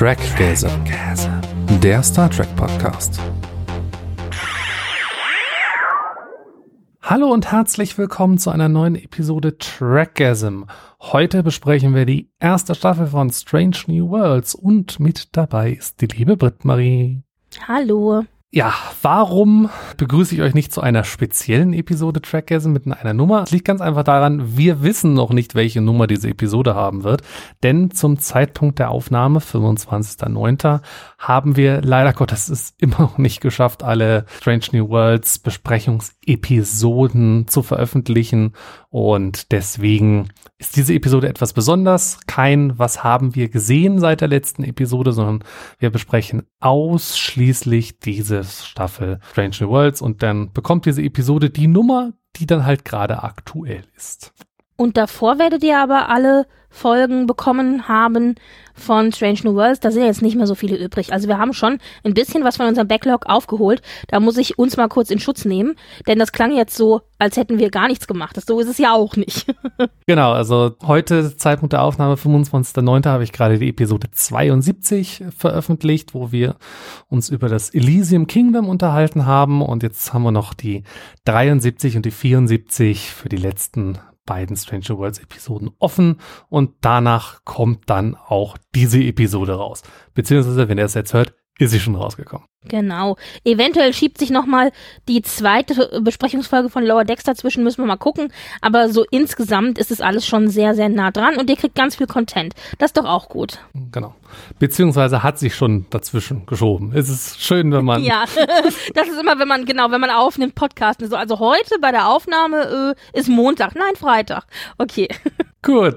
Trackgasm, der Star Trek Podcast. Hallo und herzlich willkommen zu einer neuen Episode Trackgasm. Heute besprechen wir die erste Staffel von Strange New Worlds und mit dabei ist die liebe Britt-Marie. Hallo. Ja, warum begrüße ich euch nicht zu einer speziellen Episode Trackgasm mit einer Nummer? Es liegt ganz einfach daran, wir wissen noch nicht, welche Nummer diese Episode haben wird, denn zum Zeitpunkt der Aufnahme, 25.09., haben wir leider Gottes es immer noch nicht geschafft, alle Strange New Worlds Besprechungsepisoden zu veröffentlichen und deswegen ist diese Episode etwas besonders. Kein Was haben wir gesehen seit der letzten Episode, sondern wir besprechen ausschließlich diese Staffel Strange New Worlds und dann bekommt diese Episode die Nummer, die dann halt gerade aktuell ist. Und davor werdet ihr aber alle Folgen bekommen haben von Strange New Worlds. Da sind jetzt nicht mehr so viele übrig. Also wir haben schon ein bisschen was von unserem Backlog aufgeholt. Da muss ich uns mal kurz in Schutz nehmen, denn das klang jetzt so, als hätten wir gar nichts gemacht. So ist es ja auch nicht. genau, also heute, Zeitpunkt der Aufnahme, 25.09., habe ich gerade die Episode 72 veröffentlicht, wo wir uns über das Elysium Kingdom unterhalten haben. Und jetzt haben wir noch die 73 und die 74 für die letzten beiden Stranger Worlds Episoden offen und danach kommt dann auch diese Episode raus. Beziehungsweise, wenn ihr es jetzt hört, ist sie schon rausgekommen. Genau. Eventuell schiebt sich nochmal die zweite Besprechungsfolge von Lower Decks dazwischen, müssen wir mal gucken. Aber so insgesamt ist es alles schon sehr, sehr nah dran und ihr kriegt ganz viel Content. Das ist doch auch gut. Genau. Beziehungsweise hat sich schon dazwischen geschoben. Es ist schön, wenn man. ja, das ist immer, wenn man, genau, wenn man aufnimmt, Podcast. Also heute bei der Aufnahme äh, ist Montag, nein, Freitag. Okay. Gut,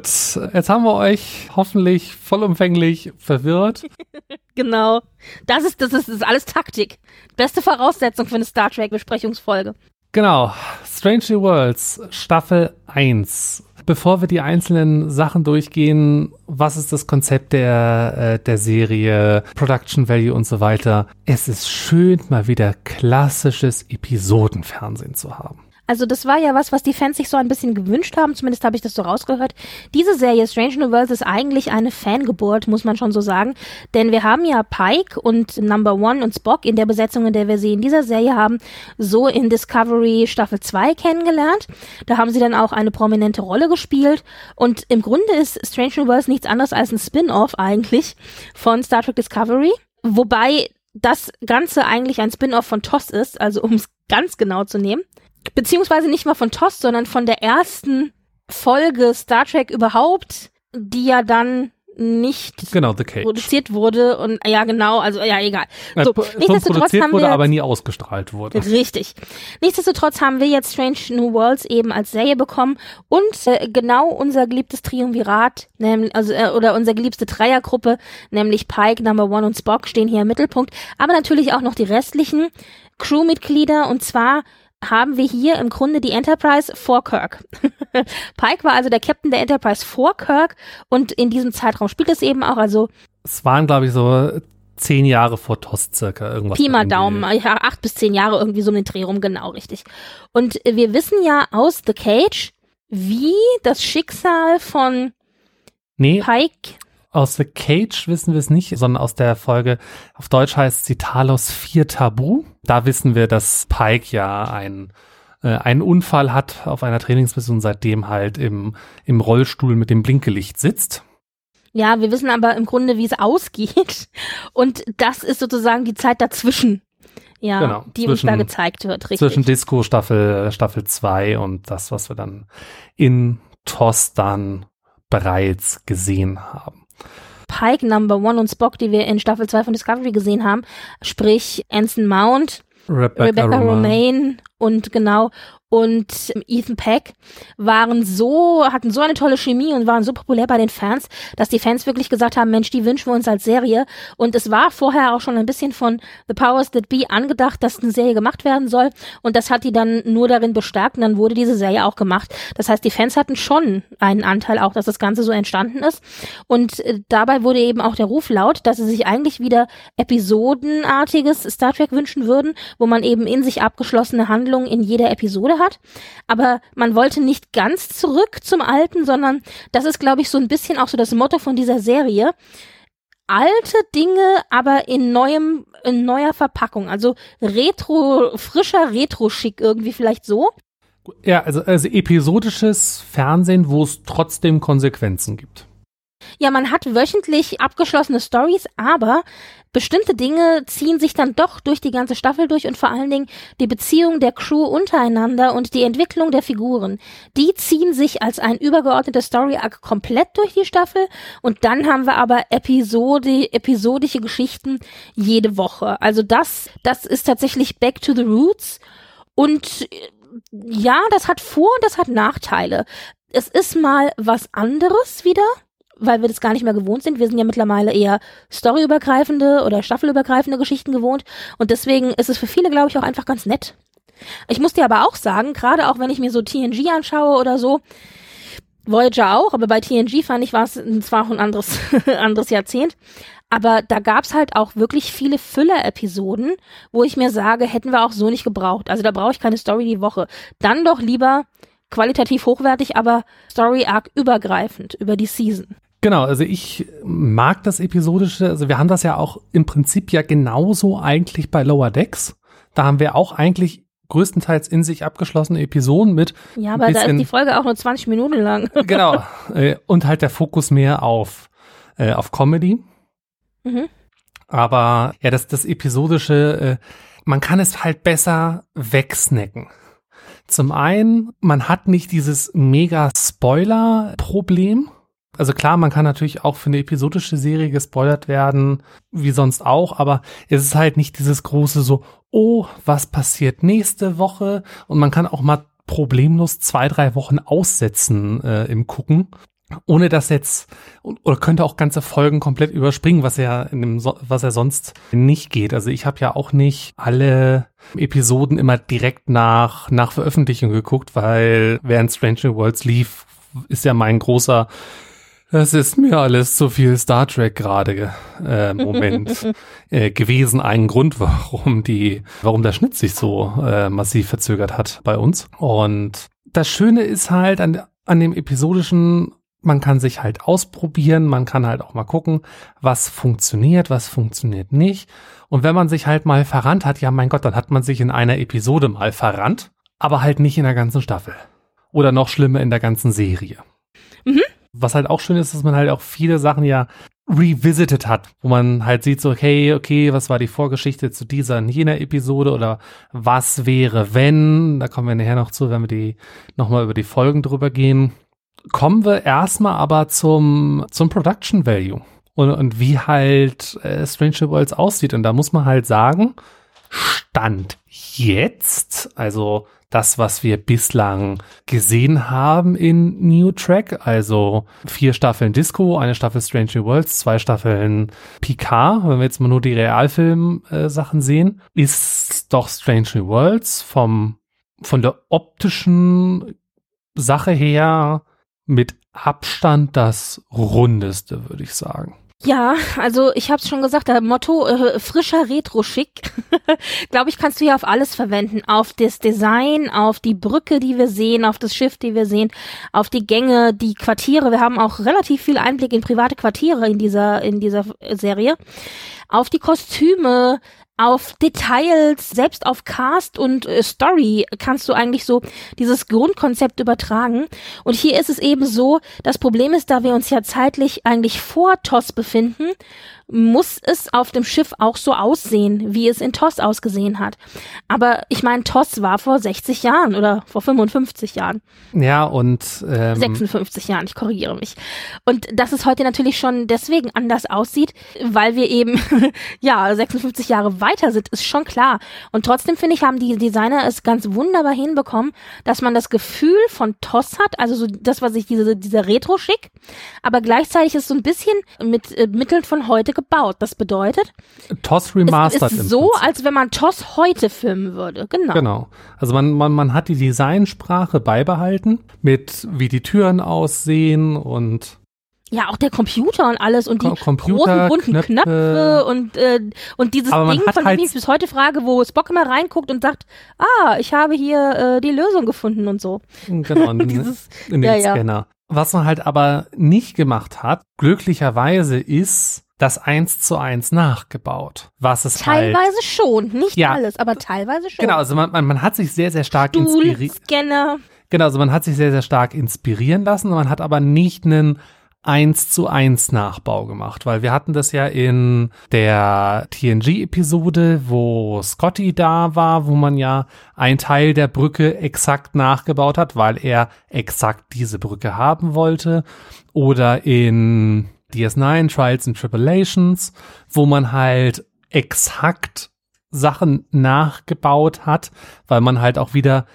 jetzt haben wir euch hoffentlich vollumfänglich verwirrt. genau. Das ist, das ist, das ist alles Taktik. Beste Voraussetzung für eine Star Trek Besprechungsfolge. Genau. Strange New Worlds, Staffel 1. Bevor wir die einzelnen Sachen durchgehen, was ist das Konzept der, äh, der Serie, Production Value und so weiter. Es ist schön, mal wieder klassisches Episodenfernsehen zu haben. Also das war ja was, was die Fans sich so ein bisschen gewünscht haben, zumindest habe ich das so rausgehört. Diese Serie Strange New Worlds ist eigentlich eine Fangeburt, muss man schon so sagen. Denn wir haben ja Pike und Number One und Spock in der Besetzung, in der wir sie in dieser Serie haben, so in Discovery Staffel 2 kennengelernt. Da haben sie dann auch eine prominente Rolle gespielt. Und im Grunde ist Strange New Worlds nichts anderes als ein Spin-off eigentlich von Star Trek Discovery. Wobei das Ganze eigentlich ein Spin-off von TOS ist, also um es ganz genau zu nehmen beziehungsweise nicht mal von TOS, sondern von der ersten Folge Star Trek überhaupt, die ja dann nicht genau, produziert wurde und ja genau, also ja egal. So, ja, nichtsdestotrotz haben wir wurde, aber nie ausgestrahlt wurde. Richtig. Nichtsdestotrotz haben wir jetzt Strange New Worlds eben als Serie bekommen und äh, genau unser geliebtes Triumvirat, nämlich also äh, oder unsere geliebte Dreiergruppe, nämlich Pike, Number One und Spock stehen hier im Mittelpunkt, aber natürlich auch noch die restlichen Crewmitglieder und zwar haben wir hier im Grunde die Enterprise vor Kirk. Pike war also der Captain der Enterprise vor Kirk und in diesem Zeitraum spielt es eben auch, also. Es waren, glaube ich, so zehn Jahre vor TOS circa irgendwas. Pi mal Daumen, ja, acht bis zehn Jahre irgendwie so einen Dreh rum, genau richtig. Und wir wissen ja aus The Cage, wie das Schicksal von nee, Pike aus The Cage wissen wir es nicht, sondern aus der Folge, auf Deutsch heißt sie Talos 4 Tabu. Da wissen wir, dass Pike ja ein äh, einen Unfall hat auf einer Trainingsmission, seitdem halt im, im Rollstuhl mit dem Blinkelicht sitzt. Ja, wir wissen aber im Grunde, wie es ausgeht. Und das ist sozusagen die Zeit dazwischen. Ja, genau, die zwischen, uns da gezeigt wird, richtig. Zwischen Disco Staffel, Staffel 2 und das, was wir dann in TOS dann bereits gesehen haben. Pike Number One und Spock, die wir in Staffel 2 von Discovery gesehen haben, sprich Anson Mount, Rebecca, Rebecca Romaine und genau und Ethan Peck waren so, hatten so eine tolle Chemie und waren so populär bei den Fans, dass die Fans wirklich gesagt haben, Mensch, die wünschen wir uns als Serie. Und es war vorher auch schon ein bisschen von The Powers That Be angedacht, dass eine Serie gemacht werden soll. Und das hat die dann nur darin bestärkt und dann wurde diese Serie auch gemacht. Das heißt, die Fans hatten schon einen Anteil auch, dass das Ganze so entstanden ist. Und äh, dabei wurde eben auch der Ruf laut, dass sie sich eigentlich wieder episodenartiges Star Trek wünschen würden, wo man eben in sich abgeschlossene Handlungen in jeder Episode hat. Aber man wollte nicht ganz zurück zum Alten, sondern das ist, glaube ich, so ein bisschen auch so das Motto von dieser Serie. alte Dinge, aber in neuem, in neuer Verpackung. Also retro, frischer Retro-Schick irgendwie vielleicht so. Ja, also, also episodisches Fernsehen, wo es trotzdem Konsequenzen gibt. Ja, man hat wöchentlich abgeschlossene Stories, aber bestimmte Dinge ziehen sich dann doch durch die ganze Staffel durch und vor allen Dingen die Beziehung der Crew untereinander und die Entwicklung der Figuren. Die ziehen sich als ein übergeordneter Story-Arc komplett durch die Staffel und dann haben wir aber Episode, episodische Geschichten jede Woche. Also das, das ist tatsächlich Back to the Roots und ja, das hat Vor- und das hat Nachteile. Es ist mal was anderes wieder, weil wir das gar nicht mehr gewohnt sind. Wir sind ja mittlerweile eher storyübergreifende oder staffelübergreifende Geschichten gewohnt. Und deswegen ist es für viele, glaube ich, auch einfach ganz nett. Ich muss dir aber auch sagen, gerade auch wenn ich mir so TNG anschaue oder so, Voyager auch, aber bei TNG fand ich, war es zwar auch ein anderes, anderes Jahrzehnt, aber da gab's halt auch wirklich viele Füller-Episoden, wo ich mir sage, hätten wir auch so nicht gebraucht. Also da brauche ich keine Story die Woche. Dann doch lieber qualitativ hochwertig, aber Story-Arc übergreifend über die Season. Genau, also ich mag das Episodische, also wir haben das ja auch im Prinzip ja genauso eigentlich bei Lower Decks. Da haben wir auch eigentlich größtenteils in sich abgeschlossene Episoden mit. Ja, aber da ist die Folge auch nur 20 Minuten lang. genau. Äh, und halt der Fokus mehr auf, äh, auf Comedy. Mhm. Aber ja, das, das Episodische, äh, man kann es halt besser wegsnacken. Zum einen, man hat nicht dieses mega Spoiler-Problem also klar, man kann natürlich auch für eine episodische Serie gespoilert werden, wie sonst auch, aber es ist halt nicht dieses große so, oh, was passiert nächste Woche? Und man kann auch mal problemlos zwei, drei Wochen aussetzen äh, im Gucken, ohne dass jetzt, oder könnte auch ganze Folgen komplett überspringen, was ja in dem, was ja sonst nicht geht. Also ich habe ja auch nicht alle Episoden immer direkt nach, nach Veröffentlichung geguckt, weil während Stranger Worlds lief, ist ja mein großer das ist mir alles zu viel Star Trek gerade äh, Moment äh, gewesen. Ein Grund, warum die, warum der Schnitt sich so äh, massiv verzögert hat bei uns. Und das Schöne ist halt an, an dem episodischen, man kann sich halt ausprobieren, man kann halt auch mal gucken, was funktioniert, was funktioniert nicht. Und wenn man sich halt mal verrannt hat, ja mein Gott, dann hat man sich in einer Episode mal verrannt, aber halt nicht in der ganzen Staffel. Oder noch schlimmer in der ganzen Serie. Mhm. Was halt auch schön ist, dass man halt auch viele Sachen ja revisited hat, wo man halt sieht so, okay, okay, was war die Vorgeschichte zu dieser und jener Episode oder was wäre, wenn, da kommen wir nachher noch zu, wenn wir die nochmal über die Folgen drüber gehen. Kommen wir erstmal aber zum, zum Production Value und, und wie halt äh, Stranger Worlds aussieht. Und da muss man halt sagen, Stand jetzt, also das, was wir bislang gesehen haben in New Track, also vier Staffeln Disco, eine Staffel Stranger Worlds, zwei Staffeln Picard, wenn wir jetzt mal nur die Realfilm-Sachen sehen, ist doch Stranger Worlds vom, von der optischen Sache her mit Abstand das rundeste, würde ich sagen. Ja, also ich habe es schon gesagt, der Motto äh, frischer Retro-Schick, glaube ich, kannst du ja auf alles verwenden. Auf das Design, auf die Brücke, die wir sehen, auf das Schiff, die wir sehen, auf die Gänge, die Quartiere. Wir haben auch relativ viel Einblick in private Quartiere in dieser, in dieser Serie. Auf die Kostüme, auf Details, selbst auf Cast und äh, Story kannst du eigentlich so dieses Grundkonzept übertragen. Und hier ist es eben so, das Problem ist, da wir uns ja zeitlich eigentlich vor TOS befinden, muss es auf dem Schiff auch so aussehen, wie es in TOS ausgesehen hat. Aber ich meine, TOS war vor 60 Jahren oder vor 55 Jahren. Ja, und ähm 56 Jahren, ich korrigiere mich. Und dass es heute natürlich schon deswegen anders aussieht, weil wir eben ja 56 Jahre weiter sind, ist schon klar. Und trotzdem finde ich, haben die Designer es ganz wunderbar hinbekommen, dass man das Gefühl von TOS hat, also so das, was ich diese, dieser Retro-Schick, aber gleichzeitig ist so ein bisschen mit äh, Mitteln von heute gebaut. Das bedeutet, TOS remastered. Es ist so, als wenn man TOS heute filmen würde. Genau. Genau. Also man, man, man hat die Designsprache beibehalten mit wie die Türen aussehen und ja, auch der Computer und alles und die Computer, großen bunten Knöpfe, Knöpfe und, äh, und dieses Ding, von dem ich bis heute frage, wo Spock immer reinguckt und sagt, ah, ich habe hier äh, die Lösung gefunden und so. Genau, in, dieses, in den ja, Scanner. Ja. Was man halt aber nicht gemacht hat, glücklicherweise ist, das eins zu eins nachgebaut. Was es Teilweise halt, schon, nicht Ja. alles, aber teilweise schon. Genau, also man, man, man hat sich sehr, sehr stark inspiriert. Genau, also man hat sich sehr, sehr stark inspirieren lassen, man hat aber nicht einen 1 zu 1 Nachbau gemacht, weil wir hatten das ja in der TNG-Episode, wo Scotty da war, wo man ja ein Teil der Brücke exakt nachgebaut hat, weil er exakt diese Brücke haben wollte. Oder in DS9 Trials and Tribulations, wo man halt exakt Sachen nachgebaut hat, weil man halt auch wieder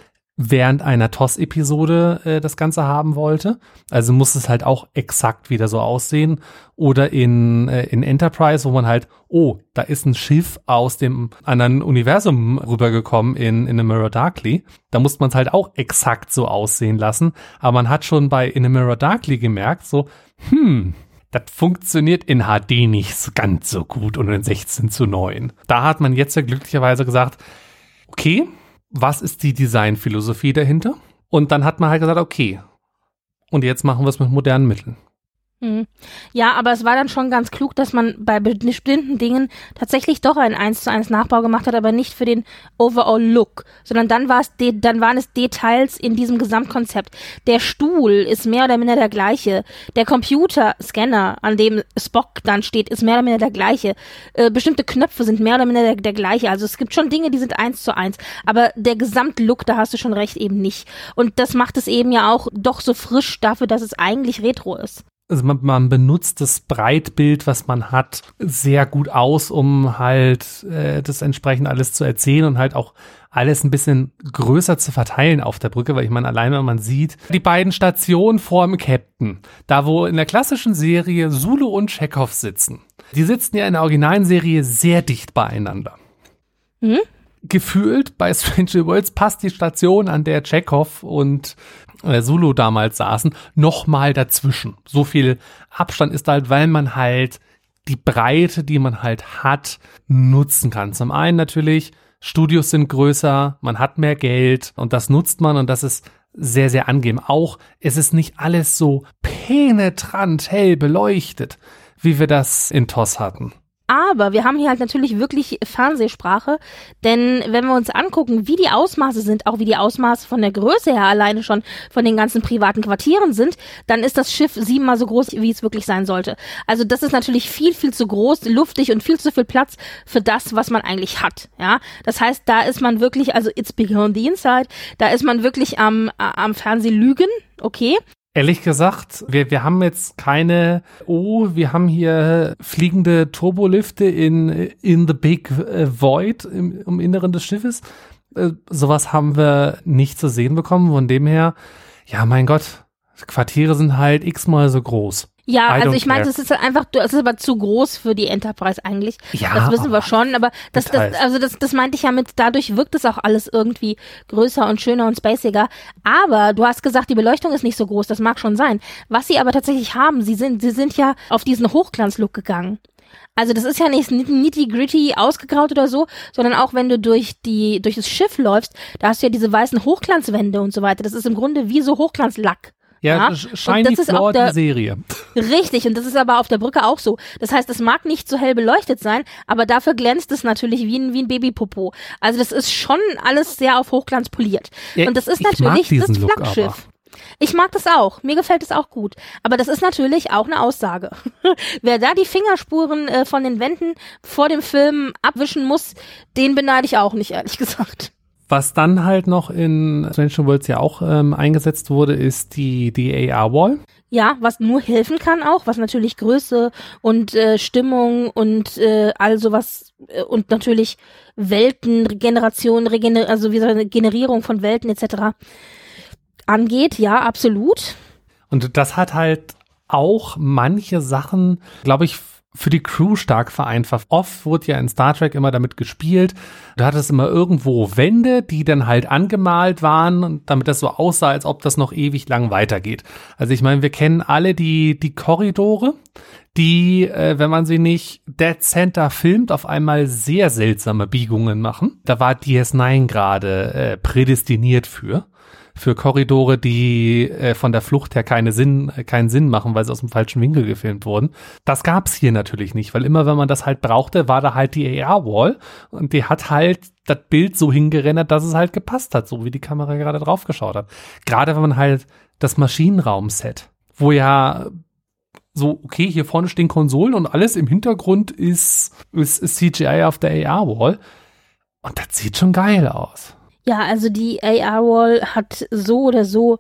während einer TOS-Episode äh, das Ganze haben wollte. Also muss es halt auch exakt wieder so aussehen. Oder in, äh, in Enterprise, wo man halt, oh, da ist ein Schiff aus dem anderen Universum rübergekommen in, in A Mirror Darkly. Da muss man es halt auch exakt so aussehen lassen. Aber man hat schon bei In A Mirror Darkly gemerkt, so, hm, das funktioniert in HD nicht ganz so gut und in 16 zu 9. Da hat man jetzt ja glücklicherweise gesagt, okay, was ist die Designphilosophie dahinter? Und dann hat man halt gesagt, okay, und jetzt machen wir es mit modernen Mitteln. Hm. Ja, aber es war dann schon ganz klug, dass man bei bestimmten Dingen tatsächlich doch einen 1 zu 1 Nachbau gemacht hat, aber nicht für den Overall Look, sondern dann war es dann waren es Details in diesem Gesamtkonzept. Der Stuhl ist mehr oder minder der gleiche. Der Computerscanner, an dem Spock dann steht, ist mehr oder minder der gleiche. Äh, bestimmte Knöpfe sind mehr oder minder der, der gleiche. Also es gibt schon Dinge, die sind 1 zu 1, aber der Gesamtlook, da hast du schon recht, eben nicht. Und das macht es eben ja auch doch so frisch dafür, dass es eigentlich Retro ist. Also man, man benutzt das Breitbild, was man hat, sehr gut aus, um halt äh, das entsprechend alles zu erzählen und halt auch alles ein bisschen größer zu verteilen auf der Brücke, weil ich meine, alleine wenn man sieht, die beiden Stationen vor dem Captain, da wo in der klassischen Serie Zulu und Chekhov sitzen, die sitzen ja in der originalen Serie sehr dicht beieinander. Mhm. Gefühlt bei Strange New Worlds passt die Station, an der Chekhov und äh, Zulu damals saßen, noch mal dazwischen. So viel Abstand ist halt, weil man halt die Breite, die man halt hat, nutzen kann. Zum einen natürlich, Studios sind größer, man hat mehr Geld und das nutzt man und das ist sehr, sehr angenehm. Auch es ist nicht alles so penetrant hell beleuchtet, wie wir das in TOS hatten. Aber wir haben hier halt natürlich wirklich Fernsehsprache, denn wenn wir uns angucken, wie die Ausmaße sind, auch wie die Ausmaße von der Größe her alleine schon von den ganzen privaten Quartieren sind, dann ist das Schiff siebenmal so groß, wie es wirklich sein sollte. Also das ist natürlich viel, viel zu groß, luftig und viel zu viel Platz für das, was man eigentlich hat. Ja, das heißt, da ist man wirklich, also it's on the inside, da ist man wirklich am, am Fernsehlügen, okay. Ehrlich gesagt, wir, wir haben jetzt keine, oh, wir haben hier fliegende Turbolifte in, in the big äh, void im, im Inneren des Schiffes. Äh, sowas haben wir nicht zu sehen bekommen. Von dem her, ja, mein Gott, Quartiere sind halt x-mal so groß. Ja, I also ich meine, das ist halt einfach, das ist aber zu groß für die Enterprise eigentlich. Ja, das wissen wir schon, aber das, das, also das, das meinte ich ja mit, dadurch wirkt es auch alles irgendwie größer und schöner und spaciger. Aber du hast gesagt, die Beleuchtung ist nicht so groß, das mag schon sein. Was sie aber tatsächlich haben, sie sind, sie sind ja auf diesen Hochglanzlook gegangen. Also das ist ja nicht nitty-gritty ausgegraut oder so, sondern auch wenn du durch die, durch das Schiff läufst, da hast du ja diese weißen Hochglanzwände und so weiter. Das ist im Grunde wie so Hochglanzlack. Ja, Ja, Shiny das ist auch Floor, der- die Serie. Richtig, und das ist aber auf der Brücke auch so. Das heißt, es mag nicht so hell beleuchtet sein, aber dafür glänzt es natürlich wie ein, wie ein Babypopo. Also das ist schon alles sehr auf Hochglanz poliert. Ja, und das ist natürlich das Flaggschiff. Ich mag das auch. Mir gefällt es auch gut. Aber das ist natürlich auch eine Aussage. Wer da die Fingerspuren äh, von den Wänden vor dem Film abwischen muss, den beneide ich auch nicht, ehrlich gesagt. Was dann halt noch in Strange New Worlds ja auch ähm, eingesetzt wurde, ist die, die AR-Wall. Ja, was nur helfen kann auch, was natürlich Größe und äh, Stimmung und äh, all sowas äh, und natürlich Welten, Regeneration, Regener also wie so eine Generierung von Welten etc. angeht. Ja, absolut. Und das hat halt auch manche Sachen, glaube ich, für die Crew stark vereinfacht. Oft wurde ja in Star Trek immer damit gespielt. Du hattest immer irgendwo Wände, die dann halt angemalt waren, damit das so aussah, als ob das noch ewig lang weitergeht. Also ich meine, wir kennen alle die, die Korridore, die, äh, wenn man sie nicht Dead Center filmt, auf einmal sehr seltsame Biegungen machen. Da war DS9 gerade äh, prädestiniert für für Korridore, die äh, von der Flucht her keine Sinn, keinen Sinn machen, weil sie aus dem falschen Winkel gefilmt wurden. Das gab's hier natürlich nicht, weil immer wenn man das halt brauchte, war da halt die AR-Wall und die hat halt das Bild so hingerendert, dass es halt gepasst hat, so wie die Kamera gerade drauf geschaut hat. Gerade wenn man halt das Maschinenraum-Set, wo ja so, okay, hier vorne stehen Konsolen und alles im Hintergrund ist, ist, ist CGI auf der AR-Wall. Und das sieht schon geil aus. Ja, also die AR-Wall hat so oder so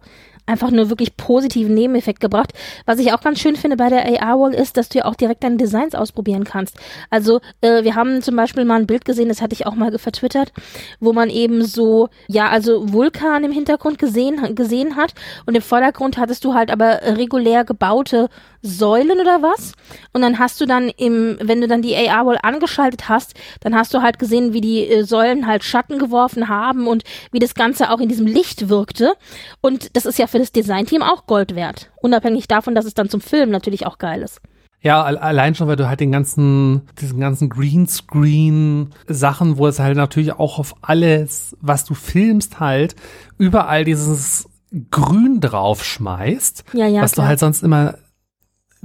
einfach nur wirklich positiven Nebeneffekt gebracht. Was ich auch ganz schön finde bei der AR-Wall ist, dass du ja auch direkt deine Designs ausprobieren kannst. Also äh, wir haben zum Beispiel mal ein Bild gesehen, das hatte ich auch mal vertwittert, wo man eben so, ja, also Vulkan im Hintergrund gesehen, gesehen hat und im Vordergrund hattest du halt aber regulär gebaute Säulen oder was. Und dann hast du dann im, wenn du dann die AR-Wall angeschaltet hast, dann hast du halt gesehen, wie die äh, Säulen halt Schatten geworfen haben und wie das Ganze auch in diesem Licht wirkte. Und das ist ja für das Designteam auch Gold wert. Unabhängig davon, dass es dann zum Film natürlich auch geil ist. Ja, allein schon, weil du halt den ganzen, diesen ganzen Greenscreen-Sachen, wo es halt natürlich auch auf alles, was du filmst, halt überall dieses Grün draufschmeißt, ja, ja, was klar. du halt sonst immer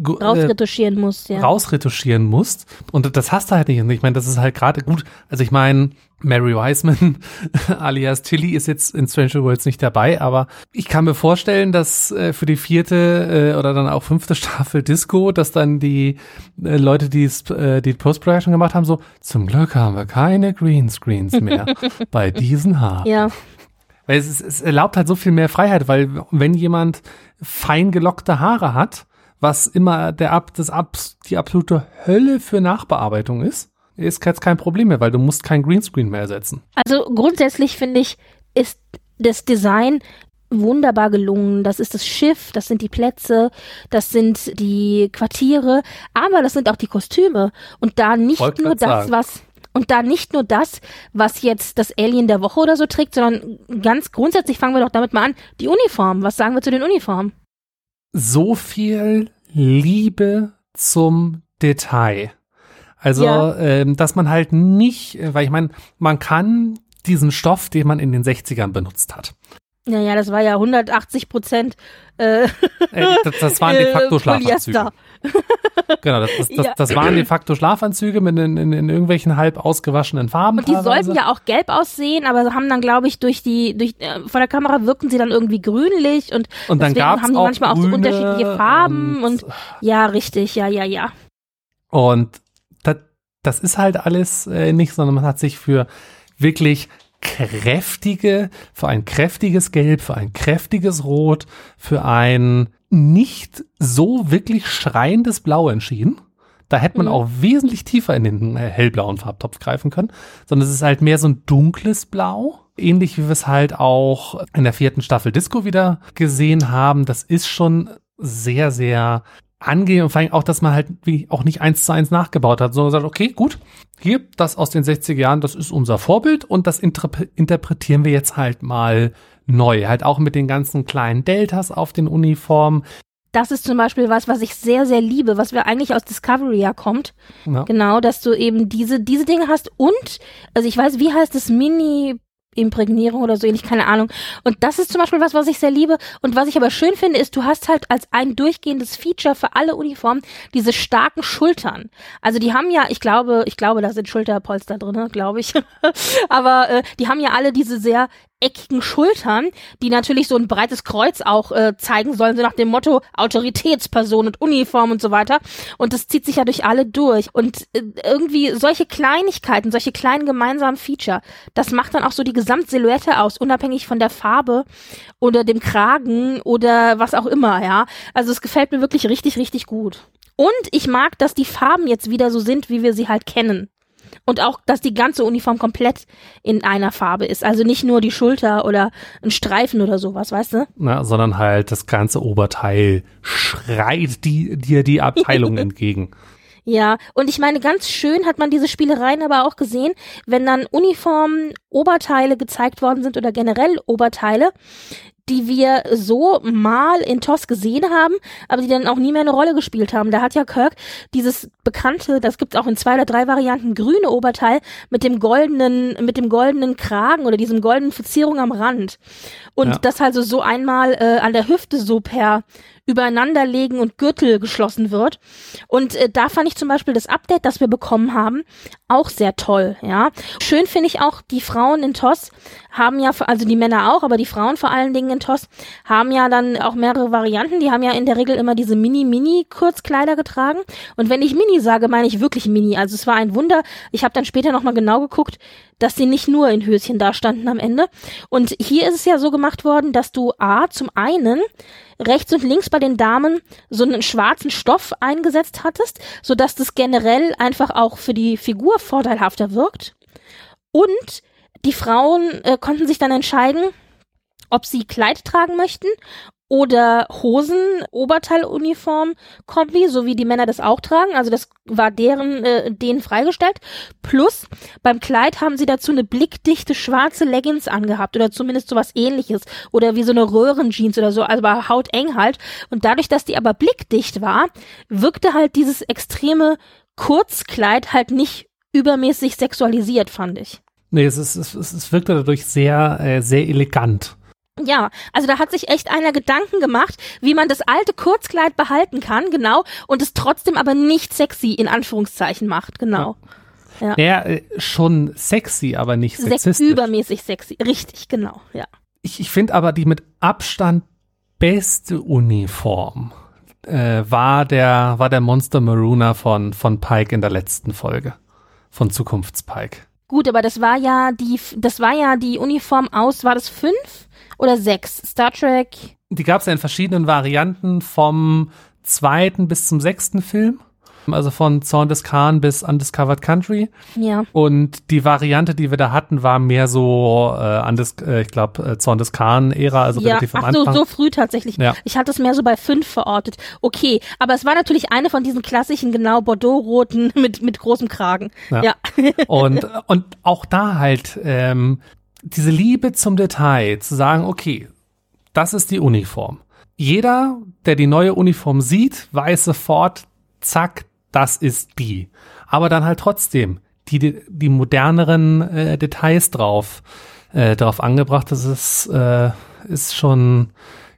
rausretuschieren musst, ja. Rausretuschieren musst. Und das hast du halt nicht. Und ich meine, das ist halt gerade gut. Also ich meine, Mary Wiseman alias Tilly ist jetzt in Stranger Worlds nicht dabei, aber ich kann mir vorstellen, dass äh, für die vierte äh, oder dann auch fünfte Staffel Disco, dass dann die äh, Leute, die äh, die Post-Production gemacht haben, so, zum Glück haben wir keine Greenscreens mehr bei diesen Haaren. Ja. Weil es, es erlaubt halt so viel mehr Freiheit, weil wenn jemand fein gelockte Haare hat, was immer der Ab, das Ab, die absolute Hölle für Nachbearbeitung ist, ist jetzt kein Problem mehr, weil du musst kein Greenscreen mehr ersetzen. Also grundsätzlich finde ich, ist das Design wunderbar gelungen. Das ist das Schiff, das sind die Plätze, das sind die Quartiere, aber das sind auch die Kostüme. Und da nicht Wollte nur das, sagen. was und da nicht nur das, was jetzt das Alien der Woche oder so trägt, sondern ganz grundsätzlich fangen wir doch damit mal an, die Uniform. Was sagen wir zu den Uniformen? So viel Liebe zum Detail. Also, Ja. ähm, dass man halt nicht, äh, weil ich meine, man kann diesen Stoff, den man in den 60ern benutzt hat. Naja, das war ja 180 Prozent äh, das, das waren de facto äh, Schlafanzüge. Polyester. Genau, das, das, das, Ja. das waren de facto Schlafanzüge mit in, in, in irgendwelchen halb ausgewaschenen Farben. Und die teilweise. sollten ja auch gelb aussehen, aber haben dann, glaube ich, durch die, durch, äh, vor der Kamera wirkten sie dann irgendwie grünlich und, Und dann deswegen haben die auch manchmal auch so unterschiedliche Farben und- und, ja, richtig, ja, ja, ja. Und das, das ist halt alles äh, nicht, sondern man hat sich für wirklich kräftige, für ein kräftiges Gelb, für ein kräftiges Rot, für ein nicht so wirklich schreiendes Blau entschieden. Da hätte man Mhm. auch wesentlich tiefer in den äh, hellblauen Farbtopf greifen können, sondern es ist halt mehr so ein dunkles Blau. Ähnlich wie wir es halt auch in der vierten Staffel Disco wieder gesehen haben. Das ist schon sehr, sehr angenehm und vor allem auch, dass man halt wie auch nicht eins zu eins nachgebaut hat, sondern sagt, okay, gut, hier, das aus den 60er Jahren, das ist unser Vorbild und das interp- interpretieren wir jetzt halt mal neu. Halt auch mit den ganzen kleinen Deltas auf den Uniformen. Das ist zum Beispiel was, was ich sehr, sehr liebe, was wir eigentlich aus Discovery ja kommt. Ja. Genau, dass du eben diese, diese Dinge hast und, also ich weiß, wie heißt es, Mini Imprägnierung oder so ähnlich, keine Ahnung. Und das ist zum Beispiel was, was ich sehr liebe. Und was ich aber schön finde, ist, du hast halt als ein durchgehendes Feature für alle Uniformen diese starken Schultern. Also die haben ja, ich glaube, ich glaube, da sind Schulterpolster drin, glaube ich. aber äh, die haben ja alle diese sehr eckigen Schultern, die natürlich so ein breites Kreuz auch äh, zeigen sollen, so nach dem Motto Autoritätsperson und Uniform und so weiter. Und das zieht sich ja durch alle durch. Und äh, irgendwie solche Kleinigkeiten, solche kleinen gemeinsamen Feature, das macht dann auch so die Gesamtsilhouette aus, unabhängig von der Farbe oder dem Kragen oder was auch immer, ja. Also es gefällt mir wirklich richtig, richtig gut. Und ich mag, dass die Farben jetzt wieder so sind, wie wir sie halt kennen. Und auch, dass die ganze Uniform komplett in einer Farbe ist. Also nicht nur die Schulter oder ein Streifen oder sowas, weißt du? Na, sondern halt das ganze Oberteil schreit die, dir die Abteilung entgegen. Ja, und ich meine, ganz schön hat man diese Spielereien aber auch gesehen, wenn dann Uniformen, Oberteile gezeigt worden sind oder generell Oberteile, die wir so mal in TOS gesehen haben, aber die dann auch nie mehr eine Rolle gespielt haben. Da hat ja Kirk dieses bekannte, das gibt auch in zwei oder drei Varianten, grüne Oberteil mit dem goldenen, mit dem goldenen Kragen oder diesem goldenen Verzierung am Rand. Und ja. das also so einmal äh, an der Hüfte so per übereinanderlegen und Gürtel geschlossen wird. Und äh, da fand ich zum Beispiel das Update, das wir bekommen haben, auch sehr toll. Ja, schön finde ich auch die Frauen in TOS haben ja, also die Männer auch, aber die Frauen vor allen Dingen in TOS haben ja dann auch mehrere Varianten. Die haben ja in der Regel immer diese Mini-Mini-Kurzkleider getragen. Und wenn ich Mini sage, meine ich wirklich Mini. Also es war ein Wunder. Ich habe dann später nochmal genau geguckt, dass sie nicht nur in Höschen da standen am Ende. Und hier ist es ja so gemacht worden, dass du A, zum einen rechts und links bei den Damen so einen schwarzen Stoff eingesetzt hattest, so dass das generell einfach auch für die Figur vorteilhafter wirkt. Und die Frauen äh, konnten sich dann entscheiden, ob sie Kleid tragen möchten oder Hosen, Oberteiluniform, Kombi, so wie die Männer das auch tragen. Also das war deren, äh, denen freigestellt. Plus beim Kleid haben sie dazu eine blickdichte schwarze Leggings angehabt oder zumindest sowas ähnliches oder wie so eine Röhrenjeans oder so, also war hauteng halt. Und dadurch, dass die aber blickdicht war, wirkte halt dieses extreme Kurzkleid halt nicht übermäßig sexualisiert, fand ich. Nee, es, ist, es, es wirkte dadurch sehr, äh, sehr elegant. Ja, also da hat sich echt einer Gedanken gemacht, wie man das alte Kurzkleid behalten kann, genau, und es trotzdem aber nicht sexy in Anführungszeichen macht, genau. Ja, ja äh, schon sexy, aber nicht sexistisch. Sex übermäßig sexy, richtig, genau, ja. Ich, ich finde aber die mit Abstand beste Uniform äh, war der war der Monster Marooner von von Pike in der letzten Folge von Zukunftspike. Gut, aber das war ja die, das war ja die Uniform aus, war das fünf oder sechs? Star Trek? Die gab es ja in verschiedenen Varianten vom zweiten bis zum sechsten Film. Also von Zorn des Khan bis Undiscovered Country. Ja. Und die Variante, die wir da hatten, war mehr so, äh, Undis äh, ich glaube, äh, Zorn des Khan-Ära, also ja. relativ am Ach Anfang. so, so früh tatsächlich. Ja. Ich hatte es mehr so bei fünf verortet. Okay, aber es war natürlich eine von diesen klassischen, genau, Bordeaux-roten mit, mit großem Kragen. Ja. ja. und, und auch da halt ähm, diese Liebe zum Detail, zu sagen, okay, das ist die Uniform. Jeder, der die neue Uniform sieht, weiß sofort, zack, das ist die. Aber dann halt trotzdem die, die moderneren äh, Details drauf, äh, drauf angebracht. Das ist, äh, ist schon,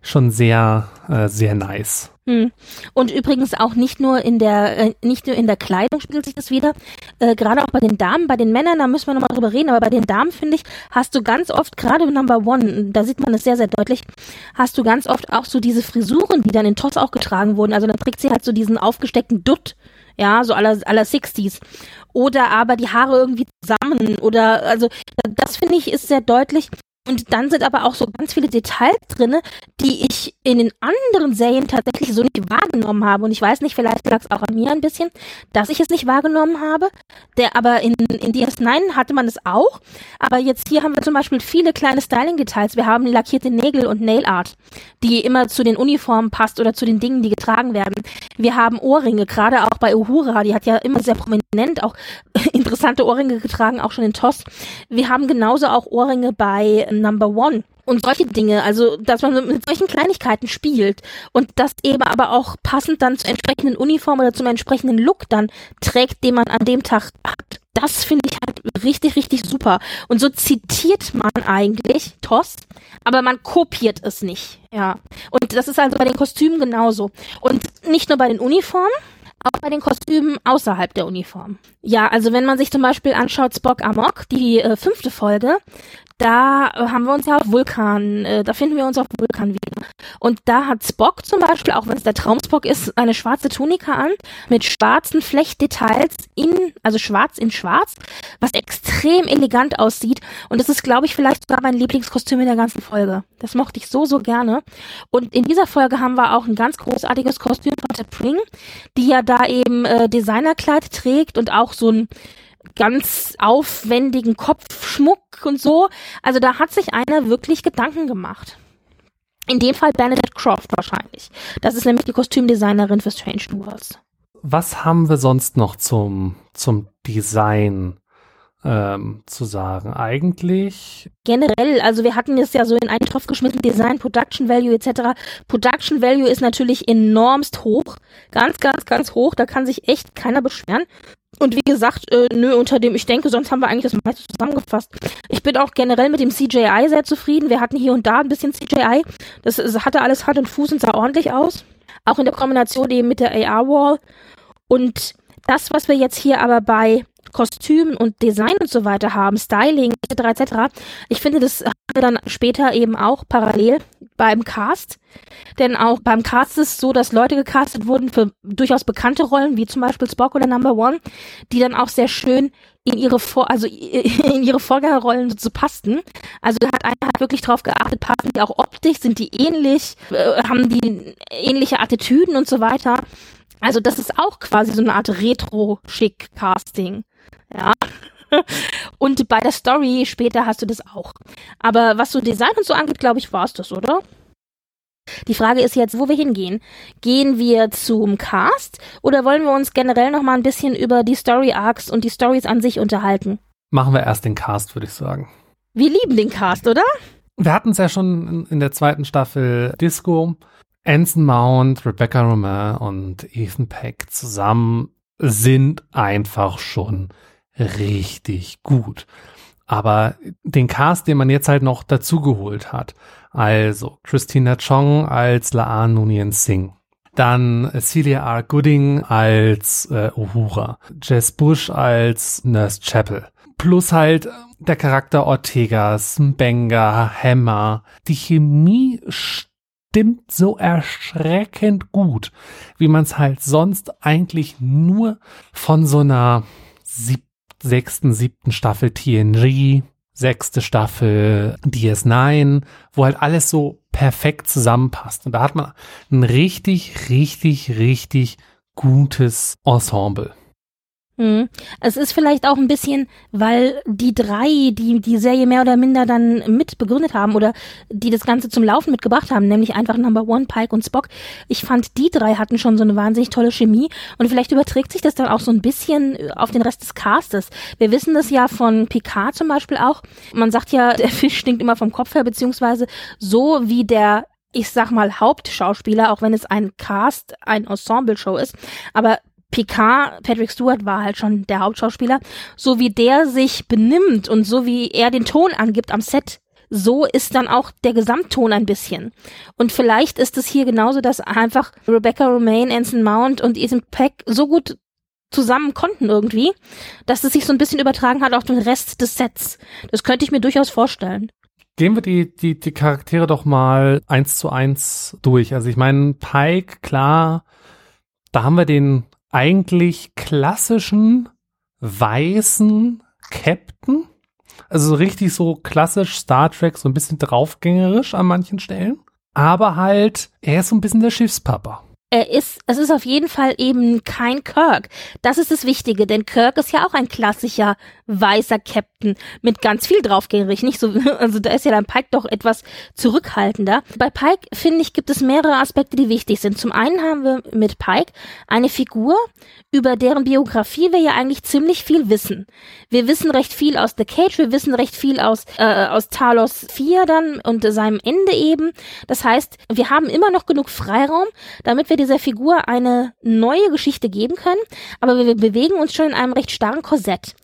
schon sehr, äh, sehr nice. Hm. Und übrigens auch nicht nur in der, äh, nicht nur in der Kleidung spiegelt sich das wieder. Äh, gerade auch bei den Damen, bei den Männern, da müssen wir nochmal drüber reden, aber bei den Damen finde ich, hast du ganz oft, gerade Number One, da sieht man es sehr, sehr deutlich, hast du ganz oft auch so diese Frisuren, die dann in Tots auch getragen wurden. Also dann trägt sie halt so diesen aufgesteckten Dutt ja, so aller, aller 60s. Oder aber die Haare irgendwie zusammen oder, also, das finde ich ist sehr deutlich. Und dann sind aber auch so ganz viele Details drinne, die ich in den anderen Serien tatsächlich so nicht wahrgenommen habe. Und ich weiß nicht, vielleicht lag es auch an mir ein bisschen, dass ich es nicht wahrgenommen habe. Der, aber in, in DS9 hatte man es auch. Aber jetzt hier haben wir zum Beispiel viele kleine Styling-Details. Wir haben lackierte Nägel und Nail Art, die immer zu den Uniformen passt oder zu den Dingen, die getragen werden. Wir haben Ohrringe, gerade auch bei Uhura, die hat ja immer sehr prominent auch interessante Ohrringe getragen, auch schon in TOS. Wir haben genauso auch Ohrringe bei Number One und solche Dinge, also dass man mit solchen Kleinigkeiten spielt und das eben aber auch passend dann zur entsprechenden Uniform oder zum entsprechenden Look dann trägt, den man an dem Tag hat. Das finde ich halt richtig, richtig super. Und so zitiert man eigentlich TOS, aber man kopiert es nicht. Ja. Und das ist also bei den Kostümen genauso. Und nicht nur bei den Uniformen, auch bei den Kostümen außerhalb der Uniform. Ja, also wenn man sich zum Beispiel anschaut Spock Amok, die äh, fünfte Folge, da äh, haben wir uns ja auf Vulkan, äh, da finden wir uns auf Vulkan wieder. Und da hat Spock zum Beispiel, auch wenn es der Traumspock ist, eine schwarze Tunika an, mit schwarzen Flechtdetails in, also schwarz in schwarz, was extrem elegant aussieht. Und das ist, glaube ich, vielleicht sogar mein Lieblingskostüm in der ganzen Folge. Das mochte ich so, so gerne. Und in dieser Folge haben wir auch ein ganz großartiges Kostüm von Pring, die ja da eben äh, Designerkleid trägt und auch so ein ganz aufwendigen Kopfschmuck und so. Also da hat sich einer wirklich Gedanken gemacht. In dem Fall Bernadette Croft wahrscheinlich. Das ist nämlich die Kostümdesignerin für Strange New Worlds. Was haben wir sonst noch zum, zum Design ähm, zu sagen? Eigentlich. Generell, also wir hatten es ja so in einen Topf geschmissen, Design, Production Value etc. Production Value ist natürlich enormst hoch. Ganz, ganz, ganz hoch. Da kann sich echt keiner beschweren. Und wie gesagt, äh, nö, unter dem, ich denke, sonst haben wir eigentlich das meiste zusammengefasst. Ich bin auch generell mit dem CJI sehr zufrieden. Wir hatten hier und da ein bisschen CJI. Das, das hatte alles Hand und Fuß und sah ordentlich aus. Auch in der Kombination eben mit der AR-Wall. Und das, was wir jetzt hier aber bei Kostümen und Design und so weiter haben, Styling etc. etc. Ich finde, das haben wir dann später eben auch parallel beim Cast. Denn auch beim Cast ist es so, dass Leute gecastet wurden für durchaus bekannte Rollen, wie zum Beispiel Spock oder Number One, die dann auch sehr schön in ihre Vor also in ihre Vorgängerrollen so passten. Also da hat einer halt wirklich drauf geachtet, passen die auch optisch, sind die ähnlich, äh, haben die ähnliche Attitüden und so weiter. Also das ist auch quasi so eine Art Retro-Schick-Casting. Ja. Und bei der Story später hast du das auch. Aber was so Design und so angeht, glaube ich, war es das, oder? Die Frage ist jetzt, wo wir hingehen. Gehen wir zum Cast oder wollen wir uns generell noch mal ein bisschen über die Story Arcs und die Stories an sich unterhalten? Machen wir erst den Cast, würde ich sagen. Wir lieben den Cast, oder? Wir hatten es ja schon in der zweiten Staffel Disco. Anson Mount, Rebecca Romain und Ethan Peck zusammen sind einfach schon richtig gut. Aber den Cast, den man jetzt halt noch dazugeholt hat, also Christina Chong als Laan Nunien Singh, dann Celia R. Gooding als äh, Uhura, Jess Bush als Nurse Chapel, plus halt der Charakter Ortegas, Mbenga, Hammer. Die Chemie stimmt so erschreckend gut, wie man es halt sonst eigentlich nur von so einer sechsten, siebten Staffel TNG, sechste Staffel DS9, wo halt alles so perfekt zusammenpasst. Und da hat man ein richtig, richtig, richtig gutes Ensemble. Mhm. Es ist vielleicht auch ein bisschen, weil die drei, die die Serie mehr oder minder dann mit begründet haben oder die das Ganze zum Laufen mitgebracht haben, nämlich einfach Number One, Pike und Spock. Ich fand, die drei hatten schon so eine wahnsinnig tolle Chemie und vielleicht überträgt sich das dann auch so ein bisschen auf den Rest des Castes. Wir wissen das ja von Picard zum Beispiel auch. Man sagt ja, der Fisch stinkt immer vom Kopf her, beziehungsweise so wie der ich sag mal Hauptschauspieler, auch wenn es ein Cast, ein Ensemble-Show ist. Aber Picard, Patrick Stewart war halt schon der Hauptschauspieler, so wie der sich benimmt und so wie er den Ton angibt am Set, so ist dann auch der Gesamtton ein bisschen. Und vielleicht ist es hier genauso, dass einfach Rebecca Romaine, Anson Mount und Ethan Peck so gut zusammen konnten irgendwie, dass es sich so ein bisschen übertragen hat auf den Rest des Sets. Das könnte ich mir durchaus vorstellen. Gehen wir die, die, die Charaktere doch mal eins zu eins durch. Also ich meine, Pike, klar, da haben wir den eigentlich klassischen weißen Captain. Also so richtig so klassisch Star Trek, so ein bisschen draufgängerisch an manchen Stellen. Aber halt, er ist so ein bisschen der Schiffspapa er ist, es ist auf jeden Fall eben kein Kirk. Das ist das Wichtige, denn Kirk ist ja auch ein klassischer weißer Captain mit ganz viel draufgängig. Nicht so, also da ist ja dann Pike doch etwas zurückhaltender. Bei Pike, finde ich, gibt es mehrere Aspekte, die wichtig sind. Zum einen haben wir mit Pike eine Figur, über deren Biografie wir ja eigentlich ziemlich viel wissen. Wir wissen recht viel aus The Cage, wir wissen recht viel aus, äh, aus Talos 4 dann und seinem Ende eben. Das heißt, wir haben immer noch genug Freiraum, damit wir dieser Figur eine neue Geschichte geben können, aber wir bewegen uns schon in einem recht starren Korsett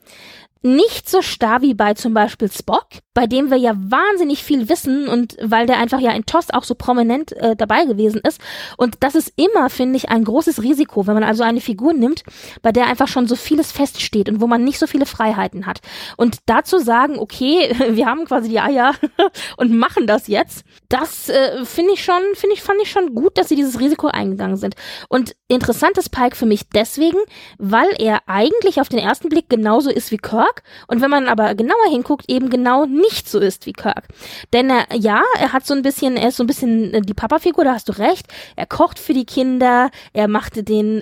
nicht so starr wie bei zum Beispiel Spock, bei dem wir ja wahnsinnig viel wissen und weil der einfach ja in TOS auch so prominent äh, dabei gewesen ist. Und das ist immer, finde ich, ein großes Risiko, wenn man also eine Figur nimmt, bei der einfach schon so vieles feststeht und wo man nicht so viele Freiheiten hat. Und dazu sagen, okay, wir haben quasi die Eier und machen das jetzt, das äh, finde ich schon, finde ich, fand ich schon gut, dass sie dieses Risiko eingegangen sind. Und interessant ist Pike für mich deswegen, weil er eigentlich auf den ersten Blick genauso ist wie Kirk Kirk und wenn man aber genauer hinguckt, eben genau nicht so ist wie Kirk. Denn er, ja, er hat so ein bisschen, er ist so ein bisschen äh, die Papa-Figur, da hast du recht. Er kocht für die Kinder, er machte den,